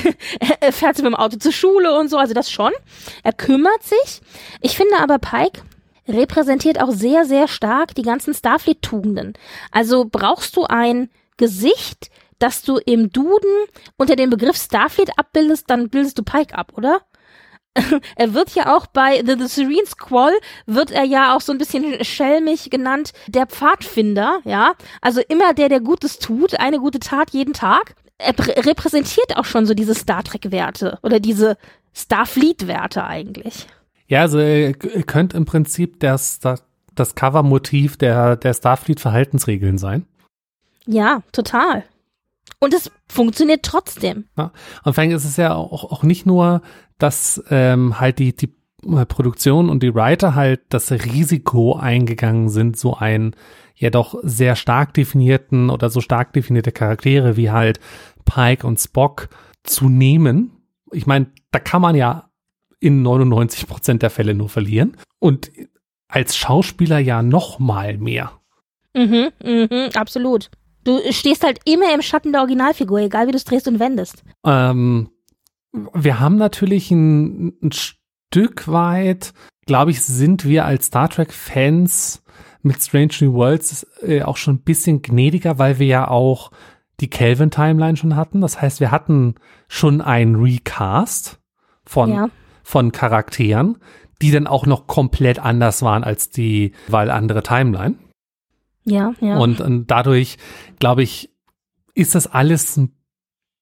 er fährt sie mit dem Auto zur Schule und so, also das schon. Er kümmert sich. Ich finde aber Pike, repräsentiert auch sehr, sehr stark die ganzen Starfleet-Tugenden. Also brauchst du ein Gesicht, das du im Duden unter dem Begriff Starfleet abbildest, dann bildest du Pike ab, oder? er wird ja auch bei The, The Serene Squall wird er ja auch so ein bisschen schelmig genannt, der Pfadfinder, ja. Also immer der, der Gutes tut, eine gute Tat jeden Tag. Er repräsentiert auch schon so diese Star Trek-Werte oder diese Starfleet-Werte eigentlich. Ja, also ihr könnt im Prinzip das, das, das Cover-Motiv der, der Starfleet-Verhaltensregeln sein. Ja, total. Und es funktioniert trotzdem. Ja. Und vor allem ist es ja auch, auch nicht nur, dass ähm, halt die, die Produktion und die Writer halt das Risiko eingegangen sind, so ein ja doch sehr stark definierten oder so stark definierte Charaktere wie halt Pike und Spock zu nehmen. Ich meine, da kann man ja in 99 Prozent der Fälle nur verlieren. Und als Schauspieler ja noch mal mehr. Mhm, mhm, absolut. Du stehst halt immer im Schatten der Originalfigur, egal wie du es drehst und wendest. Ähm, wir haben natürlich ein, ein Stück weit, glaube ich, sind wir als Star Trek-Fans mit Strange New Worlds äh, auch schon ein bisschen gnädiger, weil wir ja auch die Kelvin-Timeline schon hatten. Das heißt, wir hatten schon ein Recast von, ja. von Charakteren, die dann auch noch komplett anders waren als die, weil andere Timeline. Ja, ja. Und, und dadurch, glaube ich, ist das alles ein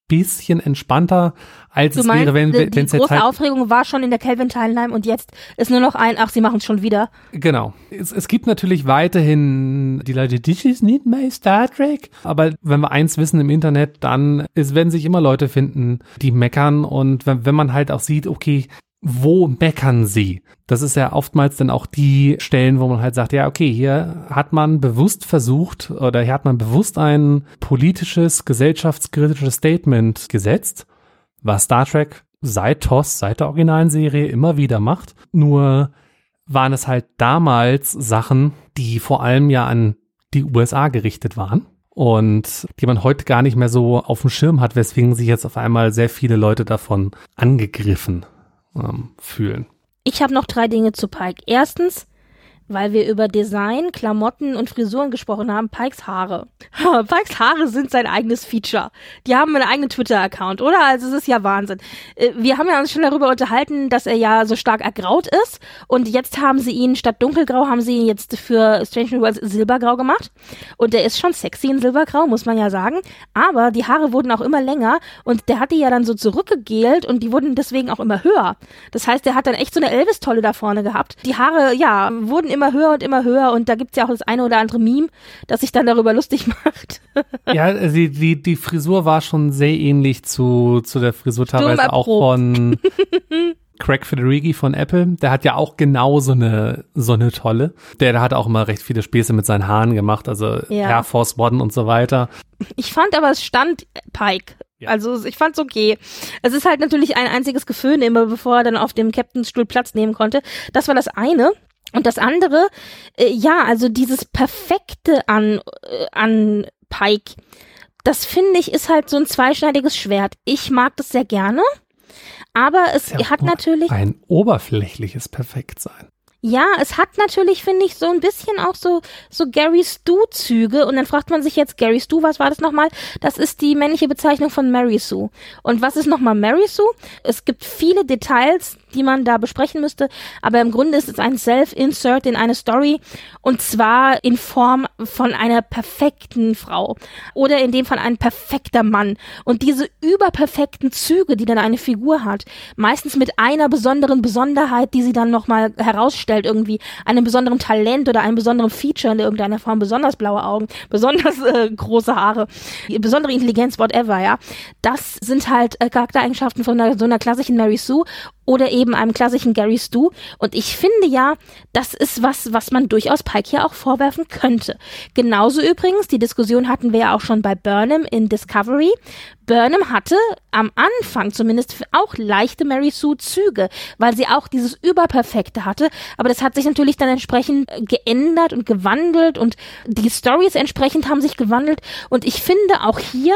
bisschen entspannter, als du es meinst, wäre, wenn die, wenn die es große halt, Aufregung war schon in der Kelvin Timeline und jetzt ist nur noch ein, ach, sie machen es schon wieder. Genau. Es, es gibt natürlich weiterhin die Leute, this is not my Star Trek. Aber wenn wir eins wissen im Internet, dann es werden sich immer Leute finden, die meckern. Und wenn, wenn man halt auch sieht, okay, wo meckern sie? Das ist ja oftmals dann auch die Stellen, wo man halt sagt, ja, okay, hier hat man bewusst versucht oder hier hat man bewusst ein politisches, gesellschaftskritisches Statement gesetzt, was Star Trek seit TOS, seit der originalen Serie immer wieder macht. Nur waren es halt damals Sachen, die vor allem ja an die USA gerichtet waren und die man heute gar nicht mehr so auf dem Schirm hat, weswegen sich jetzt auf einmal sehr viele Leute davon angegriffen ähm, fühlen. Ich habe noch drei Dinge zu Pike. Erstens, weil wir über Design, Klamotten und Frisuren gesprochen haben, Pikes Haare. Pikes Haare sind sein eigenes Feature. Die haben einen eigenen Twitter-Account, oder? Also es ist ja Wahnsinn. Äh, wir haben ja uns schon darüber unterhalten, dass er ja so stark ergraut ist und jetzt haben sie ihn statt dunkelgrau, haben sie ihn jetzt für Strange New Worlds silbergrau gemacht und der ist schon sexy in silbergrau, muss man ja sagen. Aber die Haare wurden auch immer länger und der hat die ja dann so zurückgegelt und die wurden deswegen auch immer höher. Das heißt, der hat dann echt so eine Elvis-Tolle da vorne gehabt. Die Haare, ja, wurden immer höher und immer höher und da gibt's ja auch das eine oder andere Meme, das sich dann darüber lustig macht. ja, die, die, die Frisur war schon sehr ähnlich zu, zu der Frisur teilweise auch von Craig Federighi von Apple. Der hat ja auch genau so eine, so eine tolle. Der, der hat auch immer recht viele Späße mit seinen Haaren gemacht, also ja. Air Force One und so weiter. Ich fand aber, es stand Pike. Ja. Also ich fand's okay. Es ist halt natürlich ein einziges Geföhn immer, bevor er dann auf dem Captainstuhl Platz nehmen konnte. Das war das eine. Und das andere, äh, ja, also dieses Perfekte an, äh, an Pike, das finde ich ist halt so ein zweischneidiges Schwert. Ich mag das sehr gerne, aber es ja hat natürlich. Ein oberflächliches Perfektsein. Ja, es hat natürlich, finde ich, so ein bisschen auch so, so Gary Stu-Züge. Und dann fragt man sich jetzt, Gary Stu, was war das nochmal? Das ist die männliche Bezeichnung von Mary Sue. Und was ist nochmal Mary Sue? Es gibt viele Details, die man da besprechen müsste. Aber im Grunde ist es ein Self-Insert in eine Story. Und zwar in Form von einer perfekten Frau. Oder in dem von einem perfekter Mann. Und diese überperfekten Züge, die dann eine Figur hat, meistens mit einer besonderen Besonderheit, die sie dann nochmal herausstellt, irgendwie einem besonderen Talent oder einem besonderen Feature in irgendeiner Form, besonders blaue Augen, besonders äh, große Haare, besondere Intelligenz, whatever, ja. Das sind halt äh, Charaktereigenschaften von einer, so einer klassischen Mary Sue oder eben einem klassischen Gary Stu. Und ich finde ja, das ist was, was man durchaus Pike hier auch vorwerfen könnte. Genauso übrigens, die Diskussion hatten wir ja auch schon bei Burnham in Discovery. Burnham hatte am Anfang zumindest auch leichte Mary Sue Züge, weil sie auch dieses Überperfekte hatte. Aber das hat sich natürlich dann entsprechend geändert und gewandelt und die Stories entsprechend haben sich gewandelt. Und ich finde auch hier,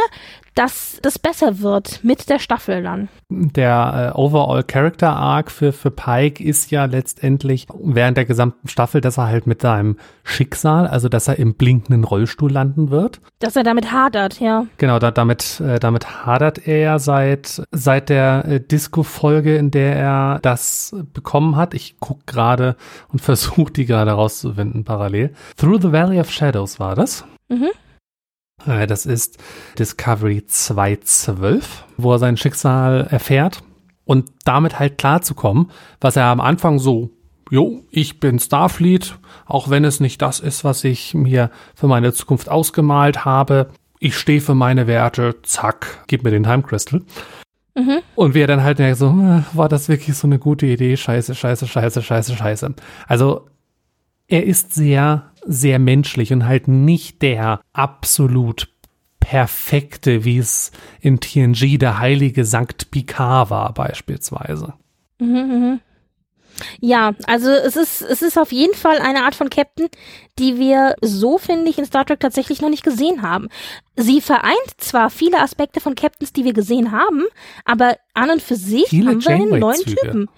dass das besser wird mit der Staffel dann. Der äh, Overall Character Arc für, für Pike ist ja letztendlich während der gesamten Staffel, dass er halt mit seinem Schicksal, also dass er im blinkenden Rollstuhl landen wird. Dass er damit hadert, ja. Genau, da, damit, äh, damit hadert er ja seit, seit der äh, Disco-Folge, in der er das bekommen hat. Ich gucke gerade und versuche die gerade rauszufinden parallel. Through the Valley of Shadows war das. Mhm. Äh, das ist Discovery 212, wo er sein Schicksal erfährt und damit halt klarzukommen, was er am Anfang so, jo, ich bin Starfleet, auch wenn es nicht das ist, was ich mir für meine Zukunft ausgemalt habe. Ich stehe für meine Werte, zack, gib mir den Time Crystal. Mhm. Und wir dann halt so, äh, war das wirklich so eine gute Idee? Scheiße, scheiße, scheiße, scheiße, scheiße. Also er ist sehr, sehr menschlich und halt nicht der absolut perfekte, wie es in TNG der heilige Sankt Picard war, beispielsweise. Mhm, mhm. Ja, also es ist, es ist auf jeden Fall eine Art von Captain, die wir so, finde ich, in Star Trek tatsächlich noch nicht gesehen haben. Sie vereint zwar viele Aspekte von Captains, die wir gesehen haben, aber an und für sich viele haben wir einen neuen Typen.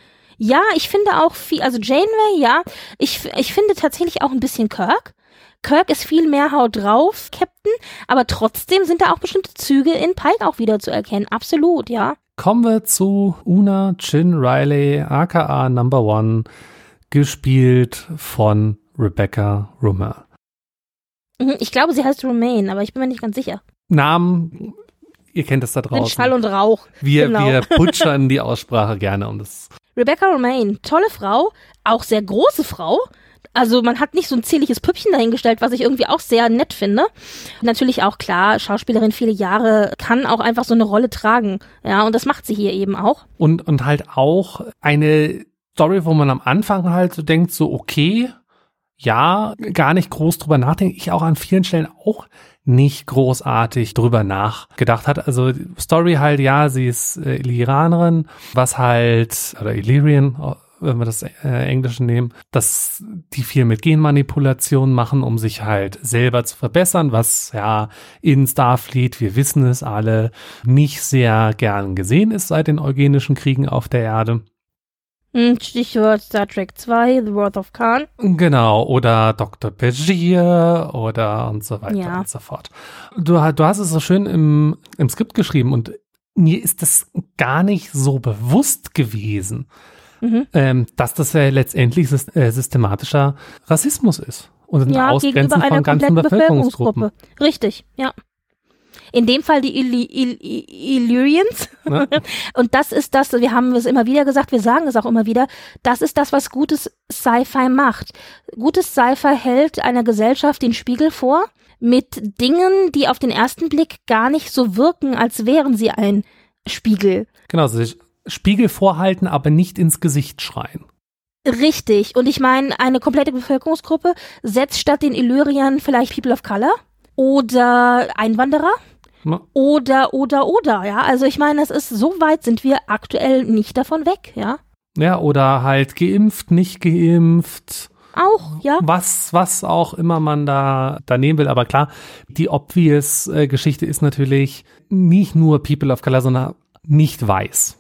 Ja, ich finde auch viel, also Janeway, ja. Ich, ich finde tatsächlich auch ein bisschen Kirk. Kirk ist viel mehr Haut drauf, Captain, aber trotzdem sind da auch bestimmte Züge in Pike auch wieder zu erkennen. Absolut, ja. Kommen wir zu Una Chin Riley, aka Number One, gespielt von Rebecca Rummer. Mhm, ich glaube, sie heißt Romaine, aber ich bin mir nicht ganz sicher. Namen, ihr kennt das da draußen. In Schall und Rauch. Wir, genau. wir butchern die Aussprache gerne, um das Rebecca Romaine, tolle Frau, auch sehr große Frau. Also man hat nicht so ein zierliches Püppchen dahingestellt, was ich irgendwie auch sehr nett finde. Natürlich auch klar, Schauspielerin viele Jahre kann auch einfach so eine Rolle tragen. Ja, und das macht sie hier eben auch. Und, und halt auch eine Story, wo man am Anfang halt so denkt, so okay, ja, gar nicht groß drüber nachdenken. Ich auch an vielen Stellen auch nicht großartig drüber nachgedacht hat. Also Story halt, ja, sie ist äh, Illiranerin, was halt, oder Illyrian, wenn wir das äh, Englische nehmen, dass die viel mit Genmanipulation machen, um sich halt selber zu verbessern, was ja in Starfleet, wir wissen es alle, nicht sehr gern gesehen ist seit den eugenischen Kriegen auf der Erde. Hm, Stichwort Star Trek 2, The Wrath of Khan. Genau, oder Dr. Begier oder und so weiter ja. und so fort. Du, du hast es so schön im, im Skript geschrieben und mir ist das gar nicht so bewusst gewesen, mhm. ähm, dass das ja letztendlich äh, systematischer Rassismus ist. Und ein ja, Ausgrenzen von ganzen Bevölkerungsgruppen. Richtig, ja. In dem Fall die Illy Ill Illyrians. Und das ist das, wir haben es immer wieder gesagt, wir sagen es auch immer wieder, das ist das, was gutes Sci-Fi macht. Gutes Sci-Fi hält einer Gesellschaft den Spiegel vor mit Dingen, die auf den ersten Blick gar nicht so wirken, als wären sie ein Spiegel. Genau, sich Spiegel vorhalten, aber nicht ins Gesicht schreien. Richtig. Und ich meine, eine komplette Bevölkerungsgruppe setzt statt den Illyriern vielleicht People of Color oder Einwanderer oder, oder, oder, ja. Also ich meine, es ist, so weit sind wir aktuell nicht davon weg, ja. Ja, oder halt geimpft, nicht geimpft. Auch, ja. Was, was auch immer man da, da nehmen will. Aber klar, die obvious äh, Geschichte ist natürlich nicht nur People of Color, sondern nicht weiß.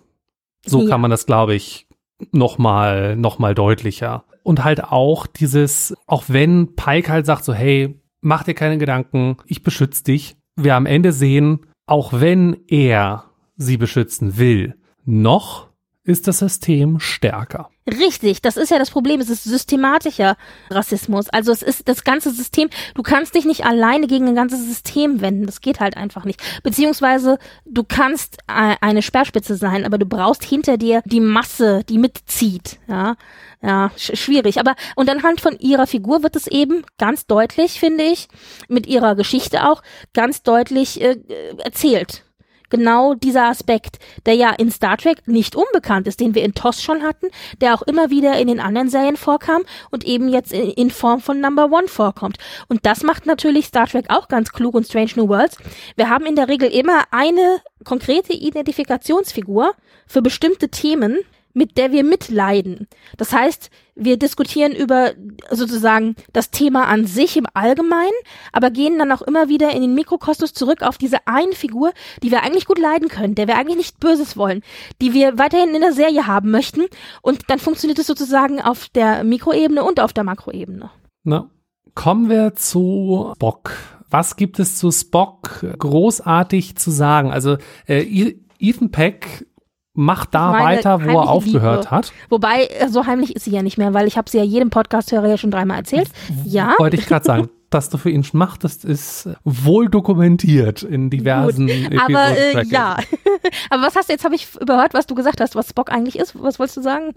So ja. kann man das, glaube ich, nochmal, noch mal deutlicher. Und halt auch dieses, auch wenn Pike halt sagt so, hey, mach dir keine Gedanken, ich beschütze dich, wir am Ende sehen, auch wenn er sie beschützen will, noch ist das System stärker. Richtig, das ist ja das Problem. Es ist systematischer Rassismus. Also es ist das ganze System. Du kannst dich nicht alleine gegen ein ganzes System wenden. Das geht halt einfach nicht. Beziehungsweise du kannst eine Sperrspitze sein, aber du brauchst hinter dir die Masse, die mitzieht. Ja, ja, sch schwierig. Aber und anhand von ihrer Figur wird es eben ganz deutlich, finde ich, mit ihrer Geschichte auch ganz deutlich äh, erzählt genau dieser Aspekt, der ja in Star Trek nicht unbekannt ist, den wir in TOS schon hatten, der auch immer wieder in den anderen Serien vorkam und eben jetzt in, in Form von Number One vorkommt. Und das macht natürlich Star Trek auch ganz klug und Strange New Worlds. Wir haben in der Regel immer eine konkrete Identifikationsfigur für bestimmte Themen, mit der wir mitleiden. Das heißt, wir diskutieren über sozusagen das Thema an sich im Allgemeinen, aber gehen dann auch immer wieder in den Mikrokosmos zurück auf diese eine Figur, die wir eigentlich gut leiden können, der wir eigentlich nicht Böses wollen, die wir weiterhin in der Serie haben möchten. Und dann funktioniert es sozusagen auf der Mikroebene und auf der Makroebene. Na, kommen wir zu Spock. Was gibt es zu Spock großartig zu sagen? Also äh, Ethan Peck macht da weiter, wo er aufgehört Liebe. hat. Wobei, so heimlich ist sie ja nicht mehr, weil ich habe sie ja jedem Podcast-Hörer ja schon dreimal erzählt. Ja. Wollte ich gerade sagen. dass du für ihn machtest, ist wohl dokumentiert in diversen Gut, Aber äh, ja. aber was hast du jetzt, habe ich überhört, was du gesagt hast, was Spock eigentlich ist? Was wolltest du sagen?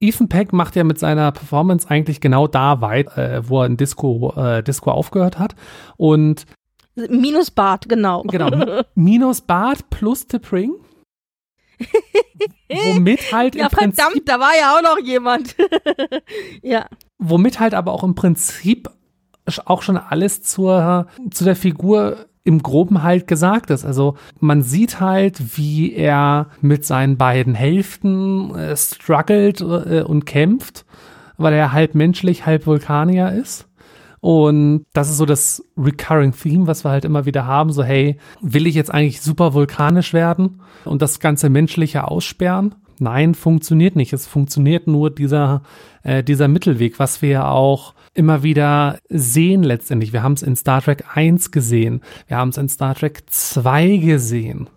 Ethan Peck macht ja mit seiner Performance eigentlich genau da weit, äh, wo er in Disco, äh, Disco aufgehört hat. Und Minus Bart, genau. Genau. Minus Bart plus Tippring. Womit halt ja, im Prinzip, verdammt, da war ja auch noch jemand. ja. Womit halt aber auch im Prinzip auch schon alles zur, zu der Figur im Groben halt gesagt ist. Also man sieht halt, wie er mit seinen beiden Hälften äh, struggelt äh, und kämpft, weil er halb menschlich, halb Vulkanier ist. Und das ist so das recurring Theme, was wir halt immer wieder haben. So, hey, will ich jetzt eigentlich super vulkanisch werden und das ganze Menschliche aussperren? Nein, funktioniert nicht. Es funktioniert nur dieser, äh, dieser Mittelweg, was wir ja auch immer wieder sehen letztendlich. Wir haben es in Star Trek 1 gesehen. Wir haben es in Star Trek 2 gesehen.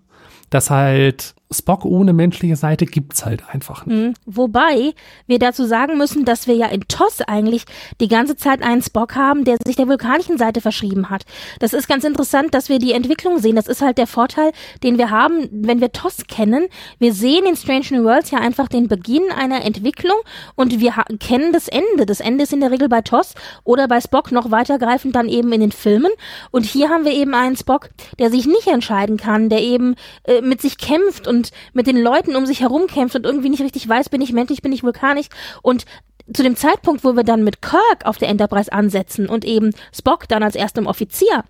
Dass halt Spock ohne menschliche Seite gibt's halt einfach nicht. Mhm. Wobei wir dazu sagen müssen, dass wir ja in TOS eigentlich die ganze Zeit einen Spock haben, der sich der vulkanischen Seite verschrieben hat. Das ist ganz interessant, dass wir die Entwicklung sehen. Das ist halt der Vorteil, den wir haben, wenn wir TOS kennen. Wir sehen in Strange New Worlds ja einfach den Beginn einer Entwicklung und wir kennen das Ende. Das Ende ist in der Regel bei TOS oder bei Spock noch weitergreifend dann eben in den Filmen. Und hier haben wir eben einen Spock, der sich nicht entscheiden kann, der eben äh, mit sich kämpft und und mit den Leuten um sich herum kämpft und irgendwie nicht richtig weiß, bin ich menschlich, bin ich vulkanisch und zu dem Zeitpunkt, wo wir dann mit Kirk auf der Enterprise ansetzen und eben Spock dann als erstem Offizier,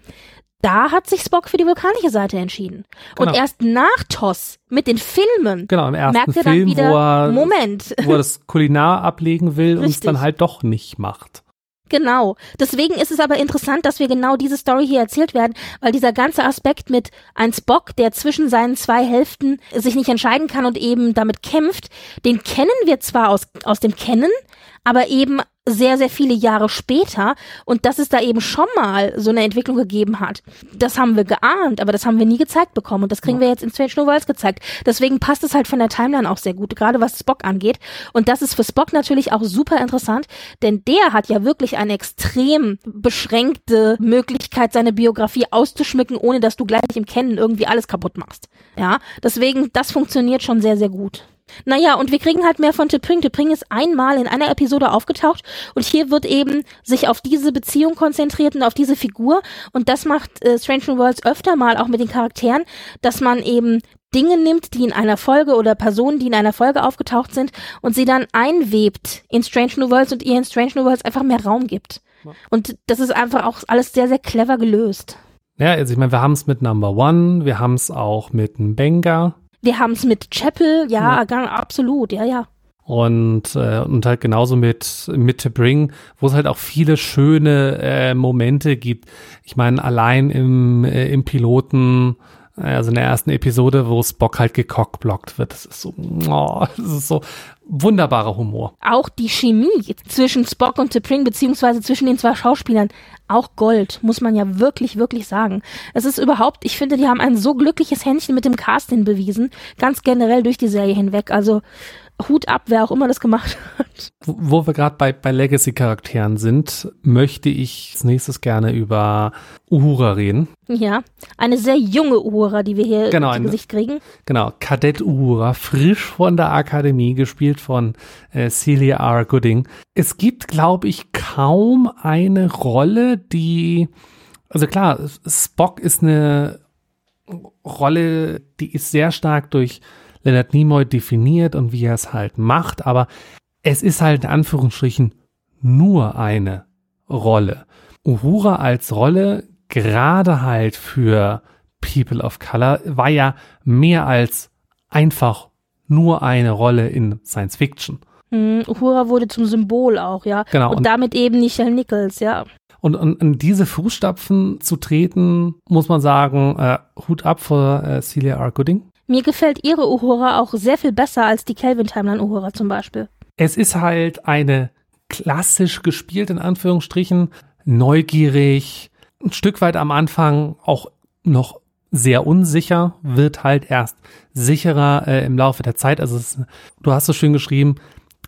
da hat sich Spock für die vulkanische Seite entschieden. Genau. Und erst nach TOS mit den Filmen genau, im ersten merkt er Film, dann wieder, wo er, Moment. Wo er das Kulinar ablegen will und es dann halt doch nicht macht. Genau. Deswegen ist es aber interessant, dass wir genau diese Story hier erzählt werden, weil dieser ganze Aspekt mit ein Spock, der zwischen seinen zwei Hälften sich nicht entscheiden kann und eben damit kämpft, den kennen wir zwar aus, aus dem Kennen, aber eben sehr, sehr viele Jahre später und dass es da eben schon mal so eine Entwicklung gegeben hat. Das haben wir geahnt, aber das haben wir nie gezeigt bekommen und das kriegen ja. wir jetzt in Strange New Worlds gezeigt. Deswegen passt es halt von der Timeline auch sehr gut, gerade was Spock angeht. Und das ist für Spock natürlich auch super interessant, denn der hat ja wirklich eine extrem beschränkte Möglichkeit, seine Biografie auszuschmücken, ohne dass du gleich im Kennen irgendwie alles kaputt machst. Ja, deswegen, das funktioniert schon sehr, sehr gut. Naja, und wir kriegen halt mehr von T'Pring. T'Pring ist einmal in einer Episode aufgetaucht und hier wird eben sich auf diese Beziehung konzentriert und auf diese Figur und das macht äh, Strange New Worlds öfter mal auch mit den Charakteren, dass man eben Dinge nimmt, die in einer Folge oder Personen, die in einer Folge aufgetaucht sind und sie dann einwebt in Strange New Worlds und ihr in Strange New Worlds einfach mehr Raum gibt. Und das ist einfach auch alles sehr, sehr clever gelöst. Ja, also ich meine, wir haben es mit Number One, wir haben es auch mit einem Benga, wir haben es mit Chapel, ja, ja. absolut, ja, ja. Und, äh, und halt genauso mit, mit To Bring, wo es halt auch viele schöne äh, Momente gibt. Ich meine, allein im, äh, im Piloten, äh, also in der ersten Episode, wo Spock halt gecockblockt wird. Das ist so, oh, das ist so wunderbarer Humor. Auch die Chemie zwischen Spock und T'Pring, beziehungsweise zwischen den zwei Schauspielern, auch Gold, muss man ja wirklich, wirklich sagen. Es ist überhaupt, ich finde, die haben ein so glückliches Händchen mit dem Casting bewiesen, ganz generell durch die Serie hinweg. Also Hut ab, wer auch immer das gemacht hat. Wo wir gerade bei, bei Legacy-Charakteren sind, möchte ich als nächstes gerne über Uhura reden. Ja, eine sehr junge Uhura, die wir hier genau, ins Gesicht kriegen. Genau, Kadett Uhura, frisch von der Akademie, gespielt von äh, Celia R. Gooding. Es gibt, glaube ich, kaum eine Rolle, die, also klar, Spock ist eine Rolle, die ist sehr stark durch Leonard Nimoy definiert und wie er es halt macht, aber es ist halt in Anführungsstrichen nur eine Rolle. Uhura als Rolle, gerade halt für People of Color, war ja mehr als einfach nur eine Rolle in Science Fiction. Mhm, Uhura wurde zum Symbol auch, ja. Genau. Und, Und, damit eben Nichelle Nichols, ja. und, und in diese Fußstapfen zu treten, muss man sagen, äh, Hut ab vor äh, Celia R. Gooding. Mir gefällt ihre Uhura auch sehr viel besser als die Kelvin Timeline Uhura zum Beispiel. Es ist halt eine klassisch gespielt, in Anführungsstrichen, neugierig, ein Stück weit am Anfang auch noch sehr unsicher, wird halt erst sicherer äh, im Laufe der Zeit. Also es, du hast so schön geschrieben,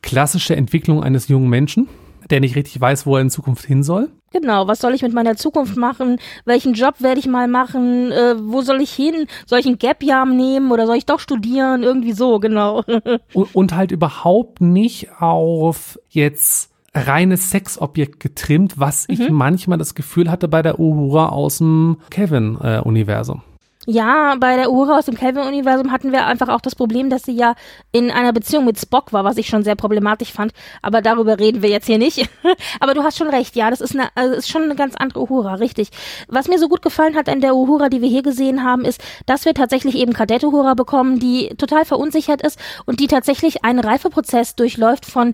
klassische Entwicklung eines jungen Menschen, der nicht richtig weiß, wo er in Zukunft hin soll. Genau, was soll ich mit meiner Zukunft machen? Welchen Job werde ich mal machen? Äh, wo soll ich hin? Soll ich ein Gap-Jahr nehmen oder soll ich doch studieren? Irgendwie so, genau. Und, und halt überhaupt nicht auf jetzt reines Sexobjekt getrimmt, was ich manchmal das Gefühl hatte bei der Uhura aus dem Kevin-Universum. Ja, bei der Uhura aus dem Kelvin-Universum hatten wir einfach auch das Problem, dass sie ja in einer Beziehung mit Spock war, was ich schon sehr problematisch fand. Aber darüber reden wir jetzt hier nicht. Aber du hast schon recht, ja, das ist, eine, also ist schon eine ganz andere Uhura, richtig. Was mir so gut gefallen hat an der Uhura, die wir hier gesehen haben, ist, dass wir tatsächlich eben Kadett Uhura bekommen, die total verunsichert ist und die tatsächlich einen Reifeprozess durchläuft von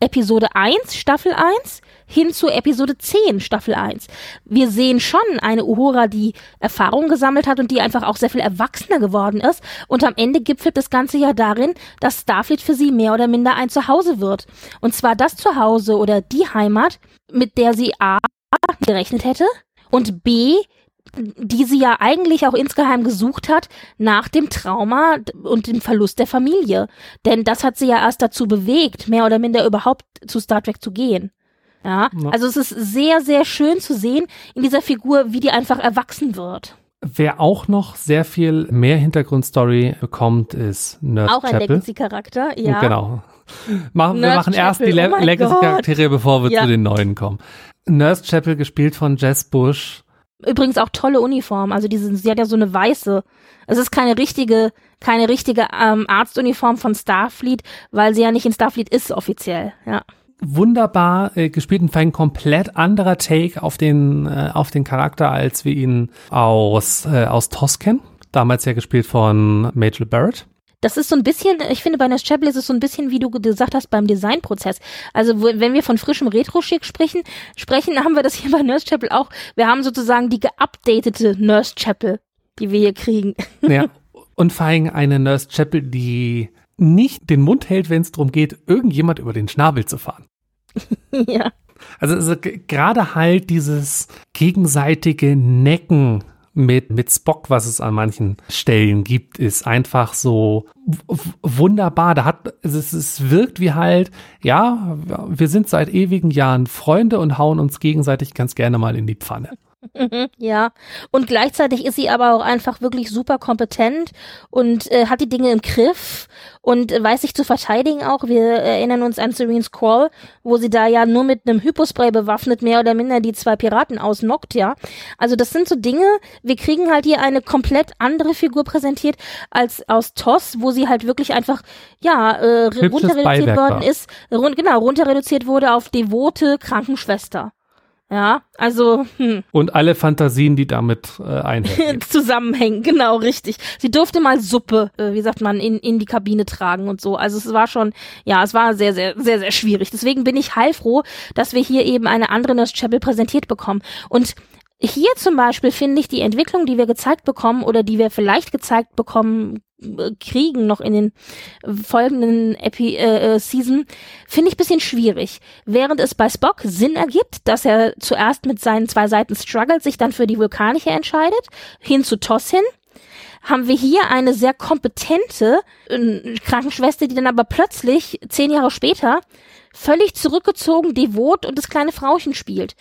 Episode 1, Staffel 1, hin zu Episode 10, Staffel 1. Wir sehen schon eine Uhura, die Erfahrung gesammelt hat und die einfach auch sehr viel erwachsener geworden ist. Und am Ende gipfelt das Ganze ja darin, dass Starfleet für sie mehr oder minder ein Zuhause wird. Und zwar das Zuhause oder die Heimat, mit der sie A gerechnet hätte und B die sie ja eigentlich auch insgeheim gesucht hat nach dem Trauma und dem Verlust der Familie. Denn das hat sie ja erst dazu bewegt, mehr oder minder überhaupt zu Star Trek zu gehen. Ja, Ja. also es ist sehr, sehr schön zu sehen in dieser Figur, wie die einfach erwachsen wird. Wer auch noch sehr viel mehr Hintergrundstory bekommt, ist Nurse Auch ein Chapel. Legacy-Charakter, ja. Genau. Machen, wir machen erst die Chapel, Le oh Legacy-Charaktere, bevor wir Ja. zu den neuen kommen. Nurse Chapel, gespielt von Jess Bush. Übrigens auch tolle Uniform. Also diese, sie hat ja so eine weiße. Es ist keine richtige, keine richtige ähm, Arztuniform von Starfleet, weil sie ja nicht in Starfleet ist offiziell. Ja. Wunderbar äh, gespielt und ein komplett anderer Take auf den, äh, auf den Charakter, als wir ihn aus, äh, aus TOS kennen. Damals ja gespielt von Majel Barrett. Das ist so ein bisschen, ich finde, bei Nurse Chapel ist es so ein bisschen, wie du gesagt hast, beim Designprozess. Also, wenn wir von frischem Retro-Schick sprechen, sprechen, haben wir das hier bei Nurse Chapel auch. Wir haben sozusagen die geupdatete Nurse Chapel, die wir hier kriegen. Ja. Und vor allem eine Nurse Chapel, die nicht den Mund hält, wenn es darum geht, irgendjemand über den Schnabel zu fahren. ja. Also, also gerade halt dieses gegenseitige Necken mit, mit Spock, was es an manchen Stellen gibt, ist einfach so wunderbar. Da hat, es, es wirkt wie halt, ja, wir sind seit ewigen Jahren Freunde und hauen uns gegenseitig ganz gerne mal in die Pfanne. Mhm, ja, und gleichzeitig ist sie aber auch einfach wirklich super kompetent und äh, hat die Dinge im Griff und äh, weiß sich zu verteidigen auch. Wir erinnern uns an Serene's Call, wo sie da ja nur mit einem Hypospray bewaffnet mehr oder minder die zwei Piraten ausnockt, ja. Also das sind so Dinge, wir kriegen halt hier eine komplett andere Figur präsentiert als aus TOS, wo sie halt wirklich einfach, ja, äh, Hübsches runter reduziert Beiwerk worden war. ist, rund, genau, runter reduziert wurde auf devote Krankenschwester. Ja, also, hm. Und alle Fantasien, die damit äh, einhergehen. zusammenhängen, genau, richtig. Sie durfte mal Suppe, äh, wie sagt man, in, in die Kabine tragen und so. Also es war schon, ja, es war sehr, sehr, sehr, sehr schwierig. Deswegen bin ich heilfroh, dass wir hier eben eine andere Nurse Chapel präsentiert bekommen. Und hier zum Beispiel finde ich die Entwicklung, die wir gezeigt bekommen oder die wir vielleicht gezeigt bekommen kriegen noch in den folgenden Epi äh, äh, Season, finde ich bisschen schwierig. Während es bei Spock Sinn ergibt, dass er zuerst mit seinen zwei Seiten struggelt, sich dann für die vulkanische entscheidet, hin zu Toss hin, haben wir hier eine sehr kompetente äh, Krankenschwester, die dann aber plötzlich zehn Jahre später völlig zurückgezogen, devot und das kleine Frauchen spielt.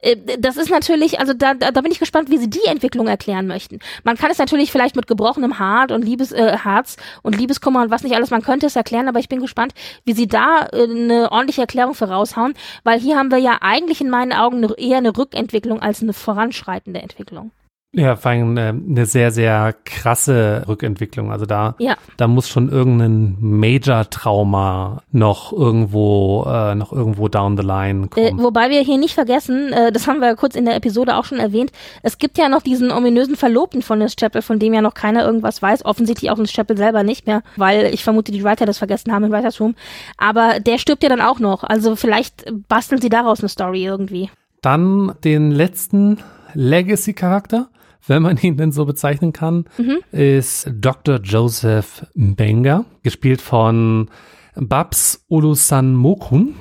Äh, Das ist natürlich, also da, da, bin ich gespannt, wie sie die Entwicklung erklären möchten. Man kann es natürlich vielleicht mit gebrochenem Hart und Liebes, äh, Herz und Liebeskummer und was nicht alles, man könnte es erklären, aber ich bin gespannt, wie sie da äh, eine ordentliche Erklärung für raushauen, weil hier haben wir ja eigentlich in meinen Augen eine, eher eine Rückentwicklung als eine voranschreitende Entwicklung. Ja, vor allem eine, eine sehr, sehr krasse Rückentwicklung. Also da, Ja. da muss schon irgendein Major-Trauma noch irgendwo, äh, noch irgendwo down the line Äh, kommen. wobei wir hier nicht vergessen, äh, das haben wir kurz in der Episode auch schon erwähnt, es gibt ja noch diesen ominösen Verlobten von Liz Chapel, von dem ja noch keiner irgendwas weiß, offensichtlich auch Liz Chapel selber nicht mehr, weil ich vermute, die Writer das vergessen haben im Writers Room. Aber der stirbt ja dann auch noch, also vielleicht basteln sie daraus eine Story irgendwie. Dann den letzten Legacy-Charakter, wenn man ihn denn so bezeichnen kann, Mhm. ist Dr. Joseph Mbenga, gespielt von Babs Olusanmokun.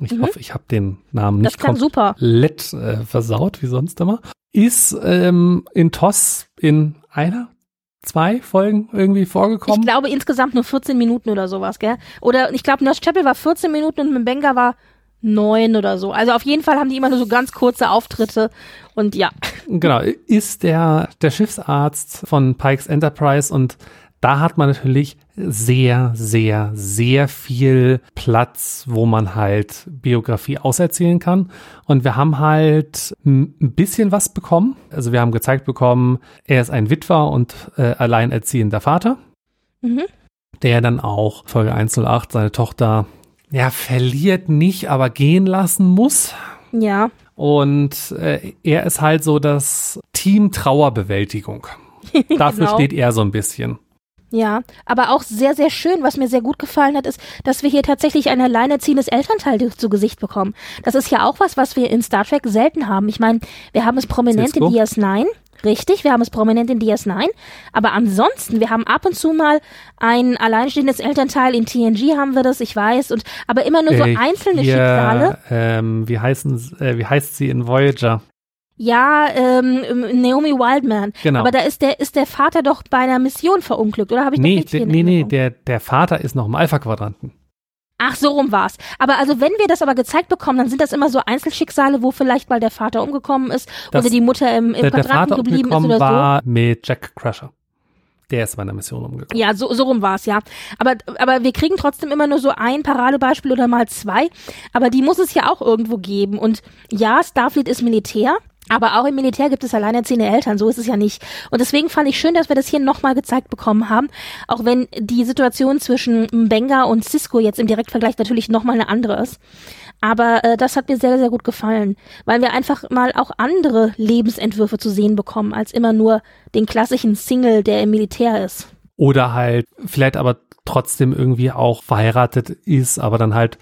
Ich hoffe, ich habe den Namen Mhm. Das nicht komplett äh, versaut, wie sonst immer. Ist ähm, in TOS in einer, zwei Folgen irgendwie Ich vorgekommen. glaube insgesamt nur 14 Minuten oder sowas, gell? Oder ich glaube, Nurse Chapel war 14 Minuten und Mbenga war neun oder so. Also auf jeden Fall haben die immer nur so ganz kurze Auftritte und ja. Genau, ist der, der Schiffsarzt von Pikes Enterprise und da hat man natürlich sehr, sehr, sehr viel Platz, wo man halt Biografie auserzählen kann. Und wir haben halt ein bisschen was bekommen. Also wir haben gezeigt bekommen, er ist ein Witwer und äh, alleinerziehender Vater, Mhm. der dann auch Folge 108 seine Tochter ja verliert nicht, aber gehen lassen muss. Ja. Und äh, er ist halt so das Team Trauerbewältigung. Dafür Genau. steht er so ein bisschen. Ja, aber auch sehr, sehr schön, was mir sehr gut gefallen hat, ist, dass wir hier tatsächlich ein alleinerziehendes Elternteil zu Gesicht bekommen. Das ist ja auch was, was wir in Star Trek selten haben. Ich meine, wir haben es prominent in Cisco? DS9, richtig, wir haben es prominent in DS9, aber ansonsten, wir haben ab und zu mal ein alleinstehendes Elternteil, in TNG haben wir das, ich weiß, und aber immer nur so Äh, einzelne hier, Schicksale. Ähm, wie, heißen, äh, wie heißt sie in Voyager? Ja, ähm, Naomi Wildman. Genau. Aber da ist der, ist der Vater doch bei einer Mission verunglückt, oder habe ich das Nee, der, in nee, nee, der, der Vater ist noch im Alpha-Quadranten. Ach, so rum war's. Aber also wenn wir das aber gezeigt bekommen, dann sind das immer so Einzelschicksale, wo vielleicht mal der Vater umgekommen ist Das- oder die Mutter im, im Der, der Quadranten Vater geblieben ist oder war mit Jack Crusher. Der ist bei einer Mission so. umgekommen. Ja, so, so rum war's, ja. Aber, aber wir kriegen trotzdem immer nur so ein Paradebeispiel oder mal zwei. Aber die muss es ja auch irgendwo geben. Und ja, Starfleet ist Militär. Aber auch im Militär gibt es alleinerziehende Eltern, so ist es ja nicht. Und deswegen fand ich schön, dass wir das hier nochmal gezeigt bekommen haben, auch wenn die Situation zwischen Mbenga und Cisco jetzt im Direktvergleich natürlich nochmal eine andere ist. Aber äh, das hat mir sehr, sehr gut gefallen, weil wir einfach mal auch andere Lebensentwürfe zu sehen bekommen, als immer nur den klassischen Single, der im Militär ist. Oder halt vielleicht aber trotzdem irgendwie auch verheiratet ist, aber dann halt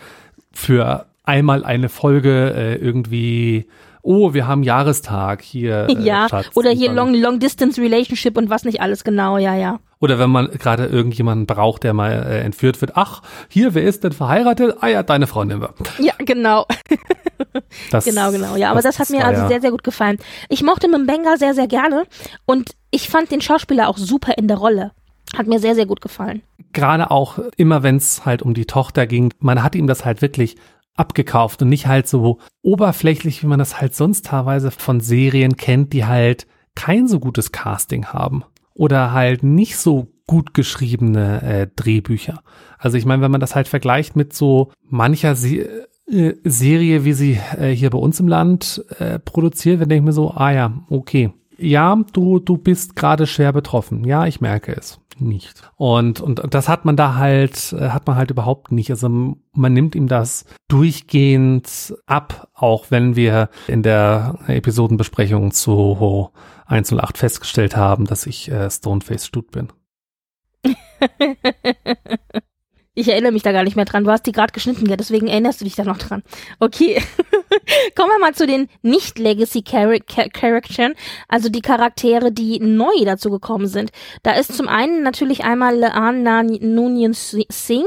für einmal eine Folge äh, irgendwie, oh, wir haben Jahrestag hier. Äh, ja, Schatz. oder hier Long, Long Distance Relationship und was nicht alles genau, ja, ja. Oder wenn man gerade irgendjemanden braucht, der mal äh, entführt wird. Ach, hier, wer ist denn verheiratet? Ah ja, deine Freundin war. Ja, genau. Das, Genau, genau. Ja, aber das, hat mir war also ja- sehr, sehr gut gefallen. Ich mochte Mbenga sehr, sehr gerne und ich fand den Schauspieler auch super in der Rolle. Hat mir sehr, sehr gut gefallen. gerade auch immer, wenn es halt um die Tochter ging, man hat ihm das halt wirklich abgekauft und nicht halt so oberflächlich, wie man das halt sonst teilweise von Serien kennt, die halt kein so gutes Casting haben oder halt nicht so gut geschriebene äh, Drehbücher. Also ich meine, wenn man das halt vergleicht mit so mancher Se äh, Serie, wie sie äh, hier bei uns im Land äh, produziert wird, denke ich mir so, ah ja, okay. Ja, du, du bist gerade schwer betroffen. Ja, ich merke es nicht. Und, und das hat man da halt, äh, hat man halt überhaupt nicht. Also man nimmt ihm das durchgehend ab, auch wenn wir in der Episodenbesprechung zu 108 festgestellt haben, dass ich äh, Stoneface Stud bin. Ich erinnere mich da gar nicht mehr dran. Du hast die gerade geschnitten, ja, deswegen erinnerst du dich da noch dran. Okay. Kommen wir mal zu den Nicht-Legacy-Charakteren, also die Charaktere, die neu dazu gekommen sind. Da ist zum einen natürlich einmal Laan Nunyan Singh